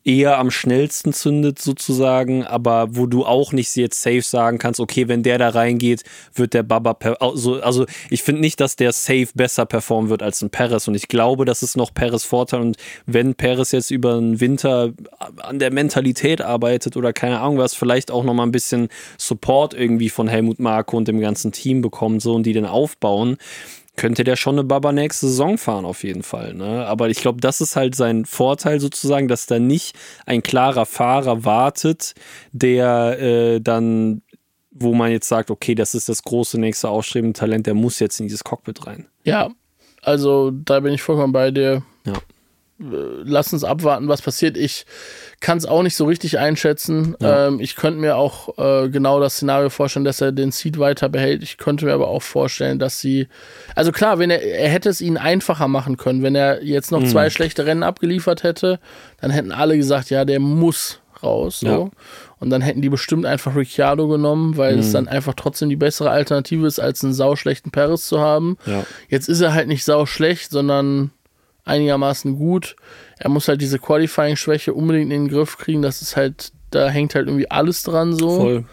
eher am schnellsten zündet sozusagen, aber wo du auch nicht jetzt safe sagen kannst, okay, wenn der da reingeht, wird der Baba also, also ich finde nicht, dass der safe besser performen wird als ein Perez. Und ich glaube, das ist noch Perez Vorteil. Und wenn Perez jetzt über den Winter an der Mentalität arbeitet oder keine Ahnung was, vielleicht auch noch mal ein bisschen Support irgendwie von Helmut Marko und dem ganzen Team bekommt so und die den aufbauen, könnte der schon eine Baba nächste Saison fahren, auf jeden Fall. Ne? Aber ich glaube, das ist halt sein Vorteil sozusagen, dass da nicht ein klarer Fahrer wartet, der äh, dann, wo man jetzt sagt, okay, das ist das große nächste aufstrebende Talent, der muss jetzt in dieses Cockpit rein. Ja, also da bin ich vollkommen bei dir. Ja. Äh, lass uns abwarten, was passiert. Ich kann es auch nicht so richtig einschätzen. Ja. Ähm, ich könnte mir auch äh, genau das Szenario vorstellen, dass er den Seed weiter behält. Ich könnte mir aber auch vorstellen, dass sie. Also klar, wenn er, er hätte es ihnen einfacher machen können. Wenn er jetzt noch mhm. zwei schlechte Rennen abgeliefert hätte, dann hätten alle gesagt, ja, der muss raus. So. Ja. Und dann hätten die bestimmt einfach Ricciardo genommen, weil mhm. es dann einfach trotzdem die bessere Alternative ist, als einen sauschlechten Paris zu haben. Ja. Jetzt ist er halt nicht sauschlecht, sondern einigermaßen gut. Er muss halt diese Qualifying-Schwäche unbedingt in den Griff kriegen. Das ist halt, da hängt halt irgendwie alles dran so. Voll.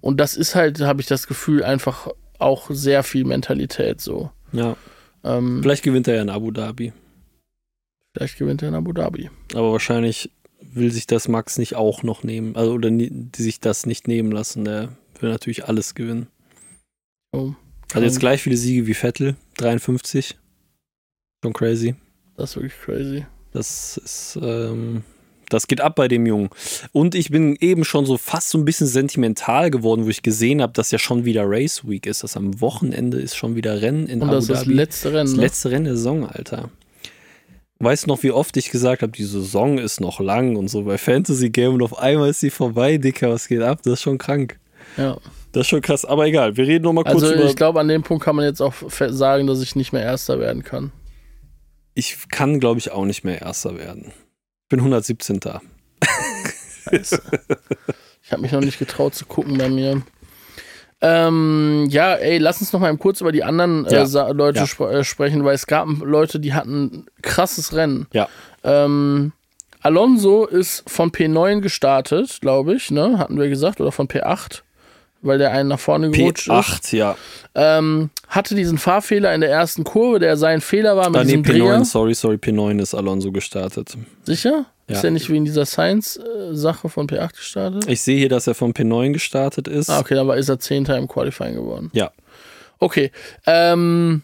Und das ist halt, habe ich das Gefühl, einfach auch sehr viel Mentalität so. Ja. Ähm, vielleicht gewinnt er ja in Abu Dhabi. Vielleicht gewinnt er in Abu Dhabi. Aber wahrscheinlich will sich das Max nicht auch noch nehmen. Also, oder nie, die sich das nicht nehmen lassen. Der will natürlich alles gewinnen. Oh. Hat jetzt gleich viele Siege wie Vettel. 53. Schon crazy. Das ist wirklich crazy. Das ist, ähm, das geht ab bei dem Jungen. Und ich bin eben schon so fast so ein bisschen sentimental geworden, wo ich gesehen habe, dass ja schon wieder Race Week ist. Das am Wochenende ist schon wieder Rennen in Und Abu das Dhabi. ist das letzte Rennen. Das ne? letzte Rennen der Saison, Alter. Weißt du noch, wie oft ich gesagt habe, die Saison ist noch lang und so bei Fantasy Game und auf einmal ist sie vorbei, Dicker, was geht ab? Das ist schon krank. Ja. Das ist schon krass. Aber egal, wir reden nochmal kurz Also über. ich glaube, an dem Punkt kann man jetzt auch sagen, dass ich nicht mehr Erster werden kann. Ich kann, glaube ich, auch nicht mehr Erster werden. Ich bin 117. da. Scheiße. ich habe mich noch nicht getraut zu gucken bei mir. Ähm, ja, ey, lass uns noch mal kurz über die anderen äh, Ja. Leute Ja. spr äh, sprechen, weil es gab Leute, die hatten ein krasses Rennen. Ja. Ähm, Alonso ist von P9 gestartet, glaube ich, ne? Hatten wir gesagt, oder von P8, weil der einen nach vorne gerutscht ist. P8, ja. Ähm, hatte diesen Fahrfehler in der ersten Kurve, der sein Fehler war mit Ah, nee, diesem P9, Dreher. sorry, sorry, P9 ist Alonso gestartet. Sicher? Ja. Ist er nicht wegen dieser Science-Sache von P8 gestartet? Ich sehe hier, dass er von P9 gestartet ist. Ah, okay, dann war, ist er Zehnter im Qualifying geworden. Ja. Okay. Ähm,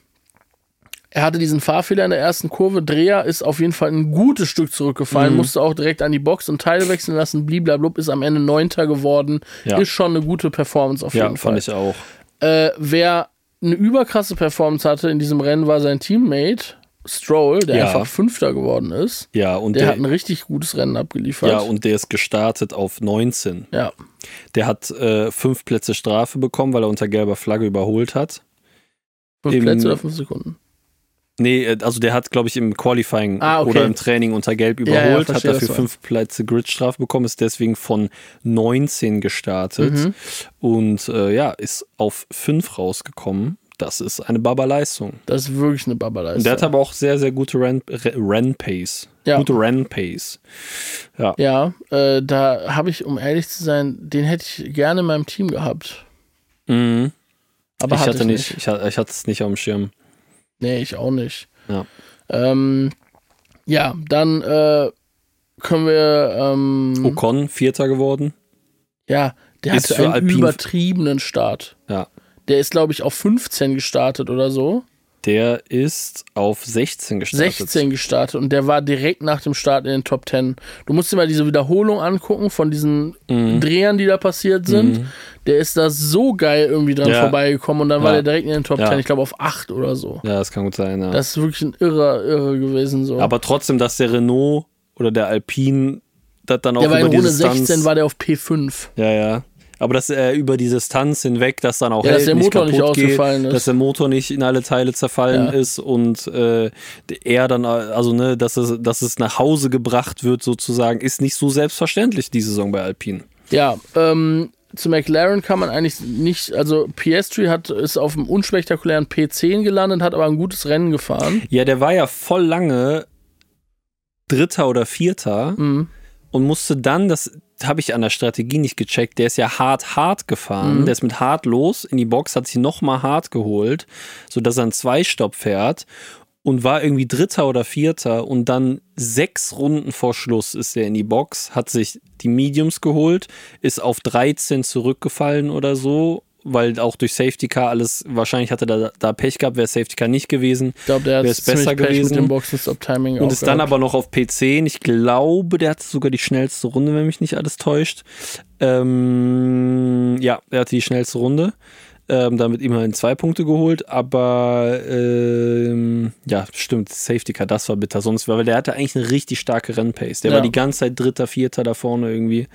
er hatte diesen Fahrfehler in der ersten Kurve. Dreher ist auf jeden Fall ein gutes Stück zurückgefallen, Mhm. musste auch direkt an die Box und Teile wechseln lassen. Bliblablub ist am Ende Neunter geworden. Ja. Ist schon eine gute Performance auf Ja, jeden Fall. fand ich auch. Äh, wer eine überkrasse Performance hatte in diesem Rennen, war sein Teammate Stroll, der Ja. einfach Fünfter geworden ist. Ja, und Der, der, hat ein richtig gutes Rennen abgeliefert. ja, und der ist gestartet auf 19. ja. Der hat äh, fünf Plätze Strafe bekommen, weil er unter gelber Flagge überholt hat. fünf Im- Plätze oder fünf Sekunden. Nee, äh, also der hat, glaube ich, im Qualifying Ah, okay. oder im Training unter Gelb Ja, ja, überholt, verstehe, hat dafür fünf Plätze Gridstrafe bekommen, ist deswegen von 19 gestartet Mhm. und äh, ja, ist auf 5 rausgekommen. Das ist eine Baba-Leistung. Das ist wirklich eine Babaleistung. der hat aber auch sehr, sehr gute Ren- Re- Ren-Pace. Ja. Gute Ren-Pace. Ja, äh, da habe ich, um ehrlich zu sein, den hätte ich gerne in meinem Team gehabt. Mhm. Aber ich hatte, hatte ich nicht, Ich, hatte- ich hatte es nicht auf dem Schirm. Nee, ich auch nicht. Ja. Ähm, ja, dann äh, können wir. Ähm, Ocon, Vierter geworden. Ja, der Ist hatte für einen Alpine- übertriebenen Start. Ja. Der ist, glaube ich, auf 15 gestartet oder so. Der ist auf 16 gestartet. 16 gestartet und der war direkt nach dem Start in den Top 10. Du musst dir mal diese Wiederholung angucken von diesen Mhm. Drehern, die da passiert sind. Der ist da so geil irgendwie dran Ja. vorbeigekommen und dann war Ja. der direkt in den Top Ja. 10, ich glaube auf 8 oder so. Ja, das kann gut sein, ja. Das ist wirklich ein irrer, irre gewesen so. Aber trotzdem, dass der Renault oder der Alpine das dann auch der war in über die Runde Distanz... 16 war der auf P5. ja, ja. Aber dass er über die Distanz hinweg, dass dann auch Ja, dass hält, der Motor nicht kaputt ausgefallen ist. dass der Motor nicht in alle Teile zerfallen Ja. ist und äh, er dann, also ne, dass es, dass es nach Hause gebracht wird sozusagen, ist nicht so selbstverständlich die Saison bei Alpine. Ja, ähm, zu McLaren kann man eigentlich nicht, also Piastri hat, ist auf einem unspektakulären P10 gelandet, hat aber ein gutes Rennen gefahren. Ja, der war ja voll lange Dritter oder Vierter Mhm. und musste dann, das habe ich an der Strategie nicht gecheckt, der ist ja hart, hart gefahren. Mhm. Der ist mit hart los in die Box, hat sich nochmal hart geholt, sodass er einen Zweistopp fährt und war irgendwie Dritter oder Vierter und dann sechs Runden vor Schluss ist er in die Box, hat sich die Mediums geholt, ist auf 13 zurückgefallen oder so weil auch durch Safety Car alles, wahrscheinlich hatte er da, da Pech gehabt, wäre Safety Car nicht gewesen. Ich glaube, der hat Wär's besser Pech gewesen. mit dem Boxenstopp-Timing Und ist dann aber noch auf P10. Ich glaube, der hatte sogar die schnellste Runde, wenn mich nicht alles täuscht. Ähm, ja, er hatte die schnellste Runde. Ähm, damit immerhin zwei Punkte geholt, aber ähm, ja, stimmt, Safety Car, das war bitter. Sonst, weil der hatte eigentlich eine richtig starke Rennpace. Der Ja. war die ganze Zeit Dritter, Vierter da vorne irgendwie.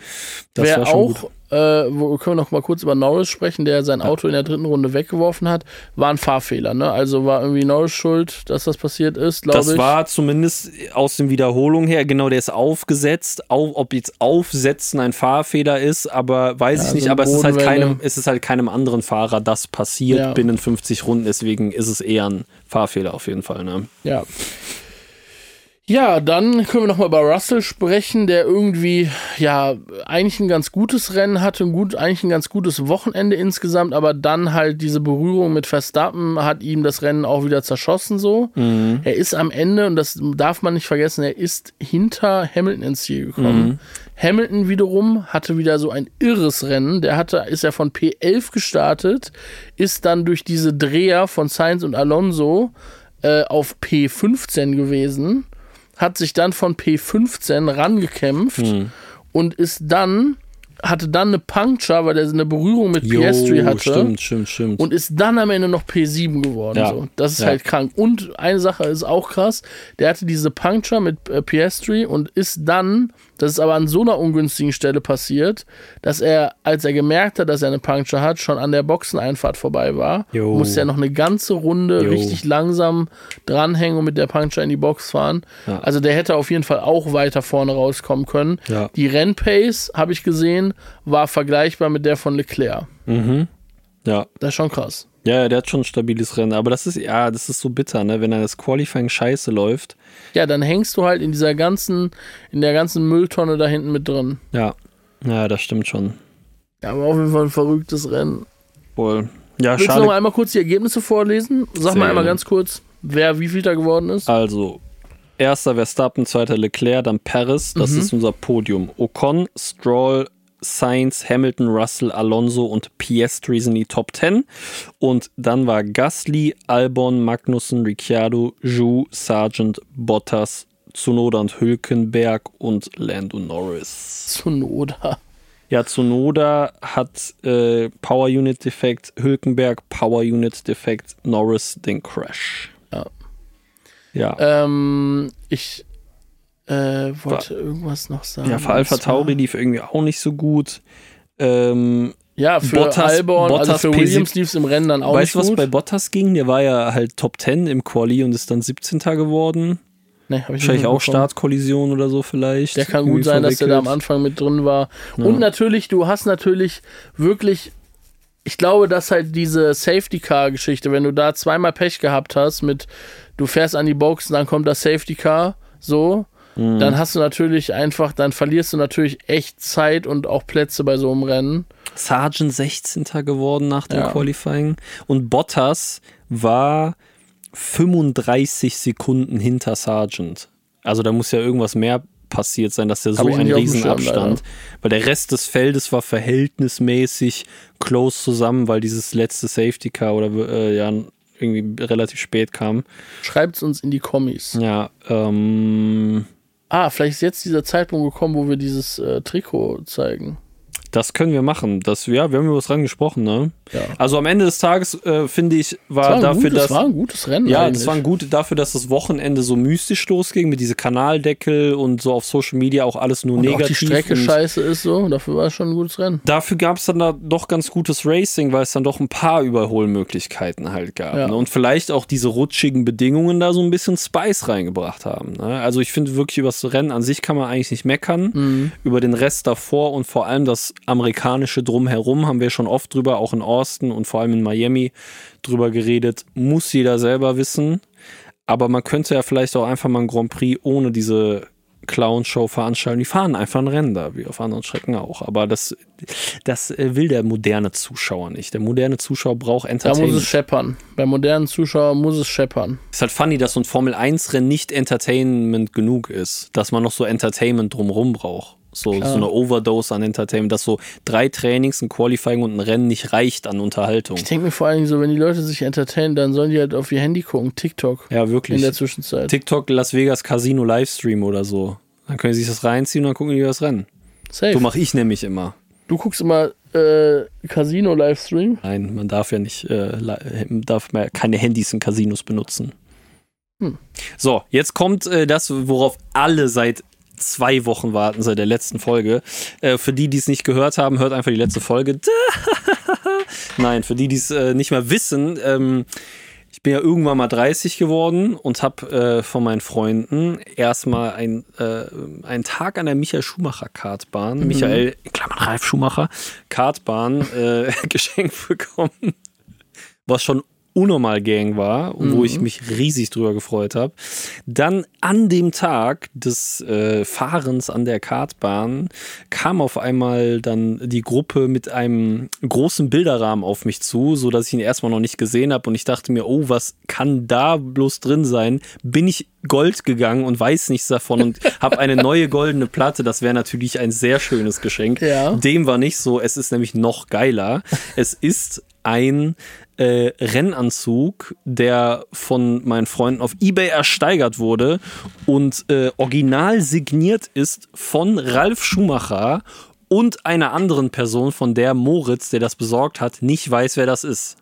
Das Wer war schon auch, gut. Äh, wo, können wir noch mal kurz über Norris sprechen, der sein Auto in der dritten Runde weggeworfen hat, war ein Fahrfehler, ne? Also war irgendwie Norris schuld, dass das passiert ist, glaube ich. Das war zumindest aus den Wiederholungen her, genau, der ist aufgesetzt. Auf, ob jetzt Aufsetzen ein Fahrfehler ist, aber weiß Ja, ich nicht. eine aber es ist, halt keinem, es ist halt keinem anderen Fahrer das passiert Ja. binnen 50 Runden. Deswegen ist es eher ein Fahrfehler auf jeden Fall. Ne? Ja. Ja, dann können wir noch mal über Russell sprechen, der irgendwie ja eigentlich ein ganz gutes Rennen hatte, ein gut, eigentlich ein ganz gutes Wochenende insgesamt, aber dann halt diese Berührung mit Verstappen hat ihm das Rennen auch wieder zerschossen so. Er ist am Ende und das darf man nicht vergessen, er ist hinter Hamilton ins Ziel gekommen. Hamilton wiederum hatte wieder so ein irres Rennen. Der hatte, ist ja von P11 gestartet, ist dann durch diese Dreher von Sainz und Alonso äh, auf P15 gewesen, hat sich dann von P15 rangekämpft und ist dann, hatte dann eine Puncture, weil er eine Berührung mit Piastri hatte stimmt, stimmt, stimmt. und ist dann am Ende noch P7 geworden. Ja. So. Das ist Ja. halt krank. Und eine Sache ist auch krass, der hatte diese Puncture mit äh, Piastri und ist dann, das ist aber an so einer ungünstigen Stelle passiert, dass er, als er gemerkt hat, dass er eine Puncture hat, schon an der Boxeneinfahrt vorbei war. Jo. Musste er noch eine ganze Runde Jo. richtig langsam dranhängen und mit der Puncture in die Box fahren. Ja. Also der hätte auf jeden Fall auch weiter vorne rauskommen können. Ja. Die Rennpace, habe ich gesehen, war vergleichbar mit der von Leclerc. ja. Das ist schon krass. Ja, der hat schon ein stabiles Rennen. Aber das ist, ja, das ist so bitter, ne? Wenn dann das Qualifying scheiße läuft. Ja, dann hängst du halt in dieser ganzen, in der ganzen Mülltonne da hinten mit drin. Ja, ja, das stimmt schon. Ja, aber auf jeden Fall ein verrücktes Rennen. Wohl. Ja, Willst du noch schade. mal einmal kurz die Ergebnisse vorlesen? Sag Sehr mal einmal ganz kurz, wer wie viel da geworden ist. Also, erster Verstappen, zweiter Leclerc, dann Paris, das ist unser Podium. Ocon, Stroll, Sainz, Hamilton, Russell, Alonso und Piastri sind die Top 10. Und dann war Gasly, Albon, Magnussen, Ricciardo, Zhou, Sargent, Bottas, Tsunoda und Hülkenberg und Lando Norris. Zunoda. Ja, Tsunoda hat äh, Power Unit Defekt, Hülkenberg Power Unit Defekt, Norris den Crash. Ja. Ja. Ähm, ich äh, wollte irgendwas noch sagen. Ja, für Alpha Tauri lief irgendwie auch nicht so gut. Ähm, Ja, für Bottas- Albon, also Bottas für P7 Williams lief es im Rennen dann auch weißt du, nicht was gut. bei Bottas ging? Der war ja halt Top 10 im Quali und ist dann 17. geworden. nee, hab ich Wahrscheinlich auch. Startkollision oder so vielleicht. Der kann gut sein, dass der da am. Anfang mit drin war. Und natürlich, du hast natürlich wirklich, ich glaube, dass halt diese Safety Car Geschichte, wenn du da zweimal Pech gehabt hast mit, du fährst an die Box und dann kommt das Safety Car, so, Mhm. dann hast du natürlich einfach, dann verlierst du natürlich echt Zeit und auch Plätze bei so einem Rennen. Sargent 16. geworden nach dem Ja. Qualifying. Und Bottas war 35 Sekunden hinter Sargent. Also da muss ja irgendwas mehr passiert sein, dass der so einen nicht auf dem riesen Schirm, Abstand. Weil der Rest des Feldes war verhältnismäßig close zusammen, weil dieses letzte Safety Car oder äh, ja irgendwie relativ spät kam. Schreibt's uns in die Kommis. Ja, ähm, Ah, vielleicht ist jetzt dieser Zeitpunkt gekommen, wo wir dieses äh, Trikot zeigen. Das können wir machen. Das, ja, wir haben über was dran gesprochen, ne? Ja. Also am Ende des Tages, äh, finde ich, war, Das war, dafür, gutes, dass. war ein gutes Rennen. Ja, eigentlich. das war ein gut dafür, dass das Wochenende so mystisch losging mit diese Kanaldeckel und so auf Social Media auch alles nur und negativ. auch die Strecke scheiße ist so. Dafür war es schon ein gutes Rennen. Dafür gab es dann da doch ganz gutes Racing, weil es dann doch ein paar Überholmöglichkeiten halt gab. Ja. Ne? Und vielleicht auch diese rutschigen Bedingungen da so ein bisschen Spice reingebracht haben. Ne? Also ich finde wirklich über das Rennen an sich kann man eigentlich nicht meckern. Mhm. Über den Rest davor und vor allem das amerikanische Drumherum haben wir schon oft drüber, auch in Austin und vor allem in Miami drüber geredet. Muss jeder selber wissen. Aber man könnte ja vielleicht auch einfach mal ein Grand Prix ohne diese Clown-Show veranstalten. Die fahren einfach ein Rennen da, wie auf anderen Strecken auch. Aber das, das äh, will der moderne Zuschauer nicht. Der moderne Zuschauer braucht Da muss es Entertainment. scheppern. Bei modernen Zuschauern muss es scheppern. ist halt funny, dass so ein Formel-1-Rennen nicht Entertainment genug ist. Dass man noch so Entertainment drumherum braucht. So, so eine Overdose an Entertainment, dass so drei Trainings, ein Qualifying und ein Rennen nicht reicht an Unterhaltung. Ich denke mir vor allen Dingen so, wenn die Leute sich entertainen, dann sollen die halt auf ihr Handy gucken, TikTok. Ja, wirklich. In der Zwischenzeit. TikTok Las Vegas Casino Livestream oder so. Dann können sie sich das reinziehen und dann gucken die das Rennen. Safe. So mache ich nämlich immer. Du guckst immer äh, Casino-Livestream? Nein, man darf ja nicht, äh, darf mehr keine Handys in Casinos benutzen. Hm. So, jetzt kommt äh, das, worauf alle seit zwei Wochen warten seit der letzten Folge. Äh, für die, die es nicht gehört haben, hört einfach die letzte Folge. Nein, für die, die es äh, nicht mehr wissen, ähm, ich bin ja irgendwann mal 30 geworden und habe äh, von meinen Freunden erstmal ein, äh, einen Tag an der Michael Schumacher Kartbahn, mhm. Michael, Klammern Ralf Schumacher, Kartbahn äh, geschenkt bekommen, was schon unnormal Gang war mhm. wo ich mhm. mich riesig drüber gefreut habe. Dann an dem Tag des äh, Fahrens an der Kartbahn kam auf einmal dann die Gruppe mit einem großen Bilderrahmen auf mich zu, so dass ich ihn erstmal noch nicht gesehen habe und ich dachte mir, oh, was kann da bloß drin sein? Bin ich Gold gegangen und weiß nichts davon und habe eine neue goldene Platte. Das wäre natürlich ein sehr schönes Geschenk. Ja. Dem war nicht so. Es ist nämlich noch geiler. Es ist ein äh, Rennanzug, der von meinen Freunden auf eBay ersteigert wurde und äh, original signiert ist von Ralf Schumacher und einer anderen Person, von der Moritz, der das besorgt hat, nicht weiß, wer das ist.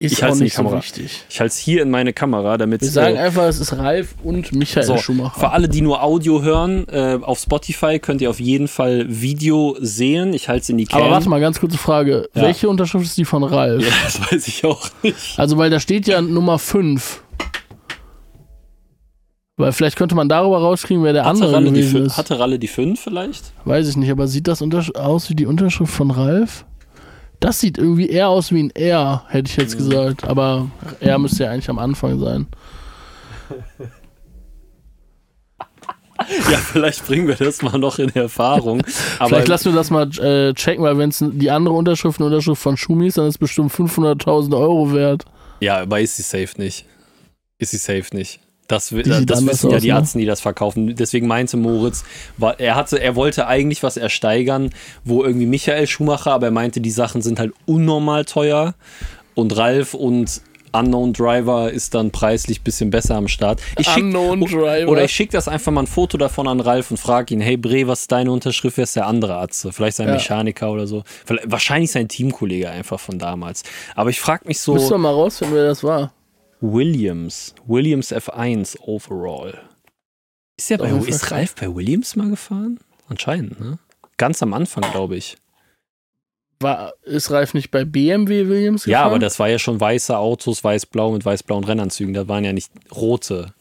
Ist ich auch nicht so wichtig. Ich halte es hier in meine Kamera, damit Wir sagen äh, einfach, es ist Ralf und Michael so, Schumacher. Für alle, die nur Audio hören, äh, auf Spotify könnt ihr auf jeden Fall Video sehen. Ich halte es in die Cam. Aber warte mal, ganz kurze Frage. Ja. Welche Unterschrift ist die von Ralf? Ja, das weiß ich auch nicht. Also, weil da steht ja Nummer 5. Weil vielleicht könnte man darüber rauskriegen, wer der hatte andere Ralle gewesen ist. Hatte Ralle die 5 vielleicht? Weiß ich nicht, aber sieht das aus wie die Unterschrift von Ralf? Das sieht irgendwie eher aus wie ein R, hätte ich jetzt gesagt. Aber R müsste ja eigentlich am Anfang sein. Ja, vielleicht bringen wir das mal noch in Erfahrung. Aber vielleicht lassen wir das mal äh, checken, weil wenn es die andere Unterschrift eine Unterschrift von Schumi ist, dann ist es bestimmt 500.000 Euro wert. Ja, aber ist sie safe nicht. Ist sie safe nicht. Das, das, das wissen ja die Arzten, die das verkaufen. Deswegen meinte Moritz, war, er hatte, er wollte eigentlich was ersteigern, wo irgendwie Michael Schumacher, aber er meinte, die Sachen sind halt unnormal teuer und Ralf und Unknown Driver ist dann preislich ein bisschen besser am Start. Ich schick, Unknown Driver. Oder ich schicke das einfach mal ein Foto davon an Ralf und frage ihn, hey Bre, was ist deine Unterschrift? Wer ist der andere Arzt? Vielleicht sein ja. Mechaniker oder so. Vielleicht, wahrscheinlich sein Teamkollege einfach von damals. Aber ich frage mich so. Müssen wir mal rausfinden, wer das war. Williams. Williams F1 Overall. Ist, der bei, ist Ralf bei Williams mal gefahren? Anscheinend, ne? Ganz am Anfang, glaube ich. War, ist Ralf nicht bei BMW Williams gefahren? Ja, aber das war ja schon weiße Autos, weiß-blau mit weiß-blauen Rennanzügen. Das waren ja nicht rote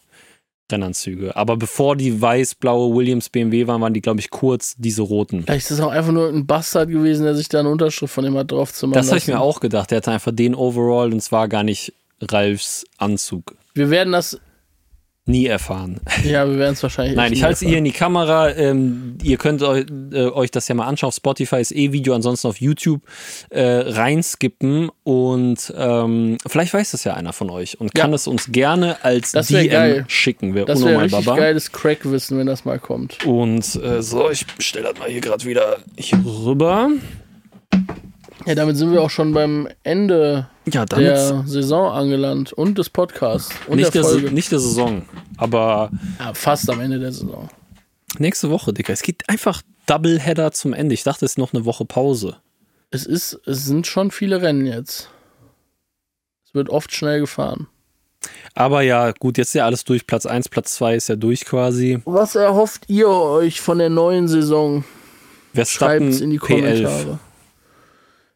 Rennanzüge. Aber bevor die weiß-blaue Williams BMW waren, waren die, glaube ich, kurz diese roten. Vielleicht ist das auch einfach nur ein Bastard gewesen, der sich da eine Unterschrift von ihm hat drauf zu machen. Das habe ich mir auch gedacht. Der hatte einfach den Overall und zwar gar nicht Ralfs Anzug. Wir werden das nie erfahren. Ja, wir werden es wahrscheinlich. Nein, ich halte es hier in die Kamera. Ähm, ihr könnt euch, äh, euch, das ja mal anschauen. Auf Spotify ist eh Video, ansonsten auf YouTube äh, reinskippen und ähm, vielleicht weiß das ja einer von euch und kann es uns gerne als das DM geil. schicken. Wär das wäre richtig Baba. geiles Crack-Wissen, wenn das mal kommt. Und äh, so, ich stelle das mal hier gerade wieder hier rüber. Ja, damit sind wir auch schon beim Ende ja, der Saison angelangt und des Podcasts und nicht der, Folge. Der, nicht der Saison, aber ja, fast am Ende der Saison. Nächste Woche, Dicker. Es geht einfach Doubleheader zum Ende. Ich dachte, es ist noch eine Woche Pause. Es ist, es sind schon viele Rennen jetzt. Es wird oft schnell gefahren. Aber ja, gut, jetzt ist ja alles durch. Platz 1, Platz 2 ist ja durch quasi. Was erhofft ihr euch von der neuen Saison? Schreibt es in die Kommentare. P11.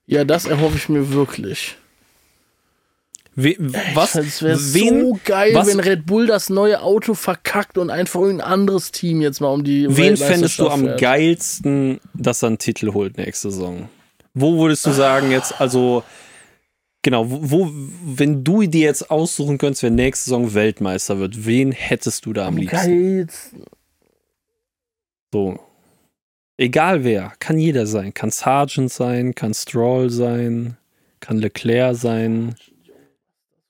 Ja, das erhoffe ich mir wirklich. We was? Es wäre so geil, was? wenn Red Bull das neue Auto verkackt und einfach ein anderes Team jetzt mal um die Wen fändest du am fährt. geilsten, dass er einen Titel holt nächste Saison? Wo würdest du sagen jetzt, also genau, wo, wenn du dir jetzt aussuchen könntest, wer nächste Saison Weltmeister wird, wen hättest du da am, am liebsten? Geilsten. So, Egal wer, kann jeder sein. Kann Sargent sein, kann Stroll sein, kann Leclerc sein.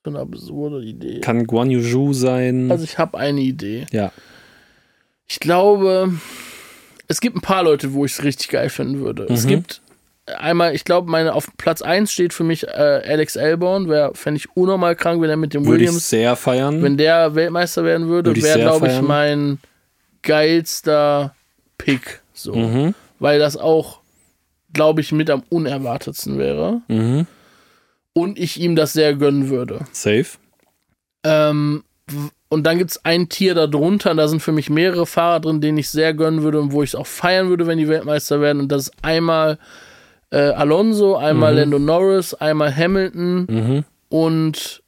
So eine absurde Idee. Kann Guan Yu sein. Also ich habe eine Idee. Ja. Ich glaube, es gibt ein paar Leute, wo ich es richtig geil finden würde. Mhm. Es gibt einmal, ich glaube, meine auf Platz 1 steht für mich äh, Alex Elborn. Wäre, fände ich unnormal krank, wenn er mit dem Würde ich Williams, sehr feiern. wenn der Weltmeister werden würde, Würde ich wäre, glaube ich, mein geilster Pick. So. Mhm. Weil das auch, glaube ich, mit am unerwartetsten wäre. Mhm. Und ich ihm das sehr gönnen würde. Safe. Ähm, und dann gibt es ein Tier darunter, und da sind für mich mehrere Fahrer drin, denen ich sehr gönnen würde und wo ich es auch feiern würde, wenn die Weltmeister werden. Und das ist einmal äh, Alonso, einmal Mhm. Lando Norris, einmal Hamilton Mhm. und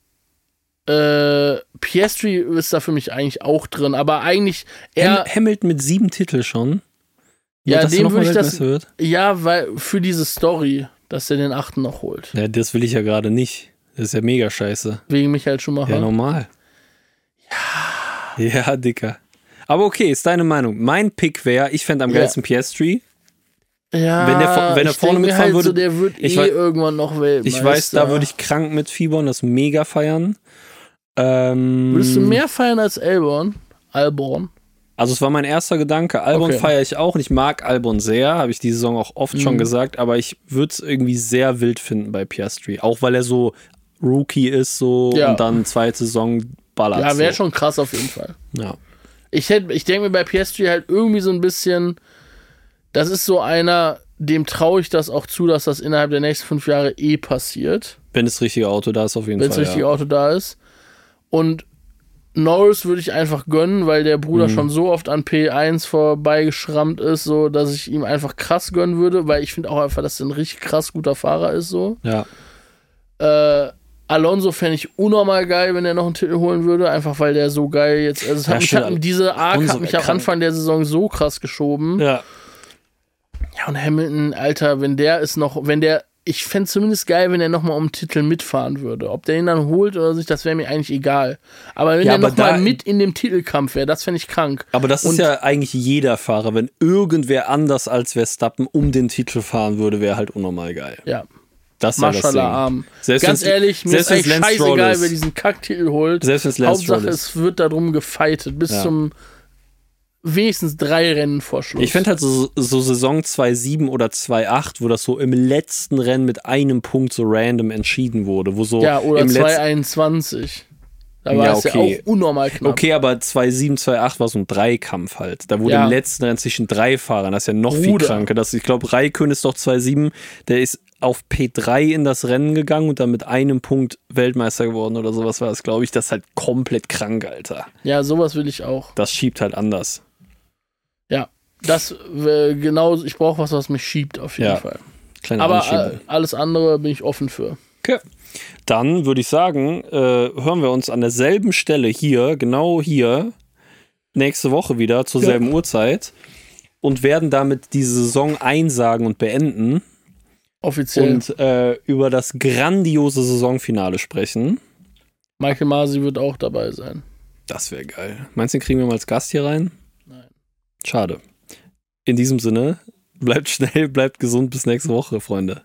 äh, Piastri ist da für mich eigentlich auch drin. Aber eigentlich eher, Ham Hamilton mit sieben Titel schon. Ja, er dem würde ich das- Wird? ja, weil für diese Story, dass er den achten noch holt. Ja, das will ich ja gerade nicht. Das ist ja mega scheiße. Wegen Michael Schumacher. Ja, normal. Ja. Ja, Dicker. Aber okay, ist deine Meinung. Mein Pick wäre, ich fände am Ja. geilsten Piastri. Ja, Wenn der wenn er vorne mitfahren halt würde- So, der wird ich eh wei- irgendwann noch Weltmeister. Ich weiß, da würde ich krank mit fiebern, das mega feiern. Ähm, Würdest du mehr feiern als Elborn? Alborn? Also es war mein erster Gedanke. Albon Okay. feiere ich auch und ich mag Albon sehr, habe ich die Saison auch oft schon Mhm. gesagt, aber ich würde es irgendwie sehr wild finden bei Piastri. Auch weil er so Rookie ist so Ja. und dann zweite Saison ballert. Ja, wäre so. schon krass auf jeden Fall. Ja. Ich, hätt- ich denke mir bei Piastri halt irgendwie so ein bisschen, das ist so einer, dem traue ich das auch zu, dass das innerhalb der nächsten fünf Jahre eh passiert, Wenn das richtige Auto da ist, auf jeden wenn das Fall. richtige ja. Auto da ist. Und Norris würde ich einfach gönnen, weil der Bruder Mhm. schon so oft an P1 vorbeigeschrammt ist, so dass ich ihm einfach krass gönnen würde, weil ich finde auch einfach, dass er ein richtig krass guter Fahrer ist, so. ja. Äh, Alonso fände ich unnormal geil, wenn er noch einen Titel holen würde, einfach weil der so geil jetzt. Also es Ja, hat mich, stimmt. hat, diese Arc hat mich am. Anfang der Saison so krass geschoben. Ja. Ja. und Hamilton, Alter, wenn der ist noch, wenn der, ich fände zumindest geil, wenn er nochmal um den Titel mitfahren würde. Ob der ihn dann holt oder nicht, das wäre mir eigentlich egal. Aber wenn Ja, er nochmal mit in dem Titelkampf wäre, das fände ich krank. Aber das Und- ist ja eigentlich jeder Fahrer. Wenn irgendwer anders als Verstappen um den Titel fahren würde, wäre halt unnormal geil. Ja, Das. Maschallah arm. Selbst Ganz ehrlich, mir selbst ist eigentlich scheißegal, ist. wer diesen Kacktitel holt. Selbst wenn es Hauptsache, es wird darum gefeitet, bis Ja. zum wenigstens drei Rennen vor Schluss. Ich fände halt so, so Saison 2.7 oder 2.8, wo das so im letzten Rennen mit einem Punkt so random entschieden wurde, wo so ja, oder im letzten 221. Da war Ja, es ja okay. auch unnormal knapp. Okay, aber 2.7, 2.8 war so ein Dreikampf halt. Da wurde Ja. im letzten Rennen zwischen drei Fahrern, das ist ja noch viel Bruder. kranker. Das, ich glaube, Raikön ist doch 2.7, der ist auf P3 in das Rennen gegangen und dann mit einem Punkt Weltmeister geworden oder sowas war das, glaube ich. Das ist halt komplett krank, Alter. Ja, sowas will ich auch. Das schiebt halt anders. Das äh, genau, ich brauche was, was mich schiebt auf jeden Ja. Fall. Kleiner Aber äh, alles andere bin ich offen für. Okay. Dann würde ich sagen, äh, hören wir uns an derselben Stelle hier, genau hier, nächste Woche wieder zur Ja. selben Uhrzeit und werden damit die Saison einsagen und beenden Offiziell. und äh, über das grandiose Saisonfinale sprechen. Michael Masi wird auch dabei sein. Das wäre geil. Meinst du, den kriegen wir mal als Gast hier rein? Nein. Schade. In diesem Sinne, bleibt schnell, bleibt gesund, bis nächste Woche, Freunde.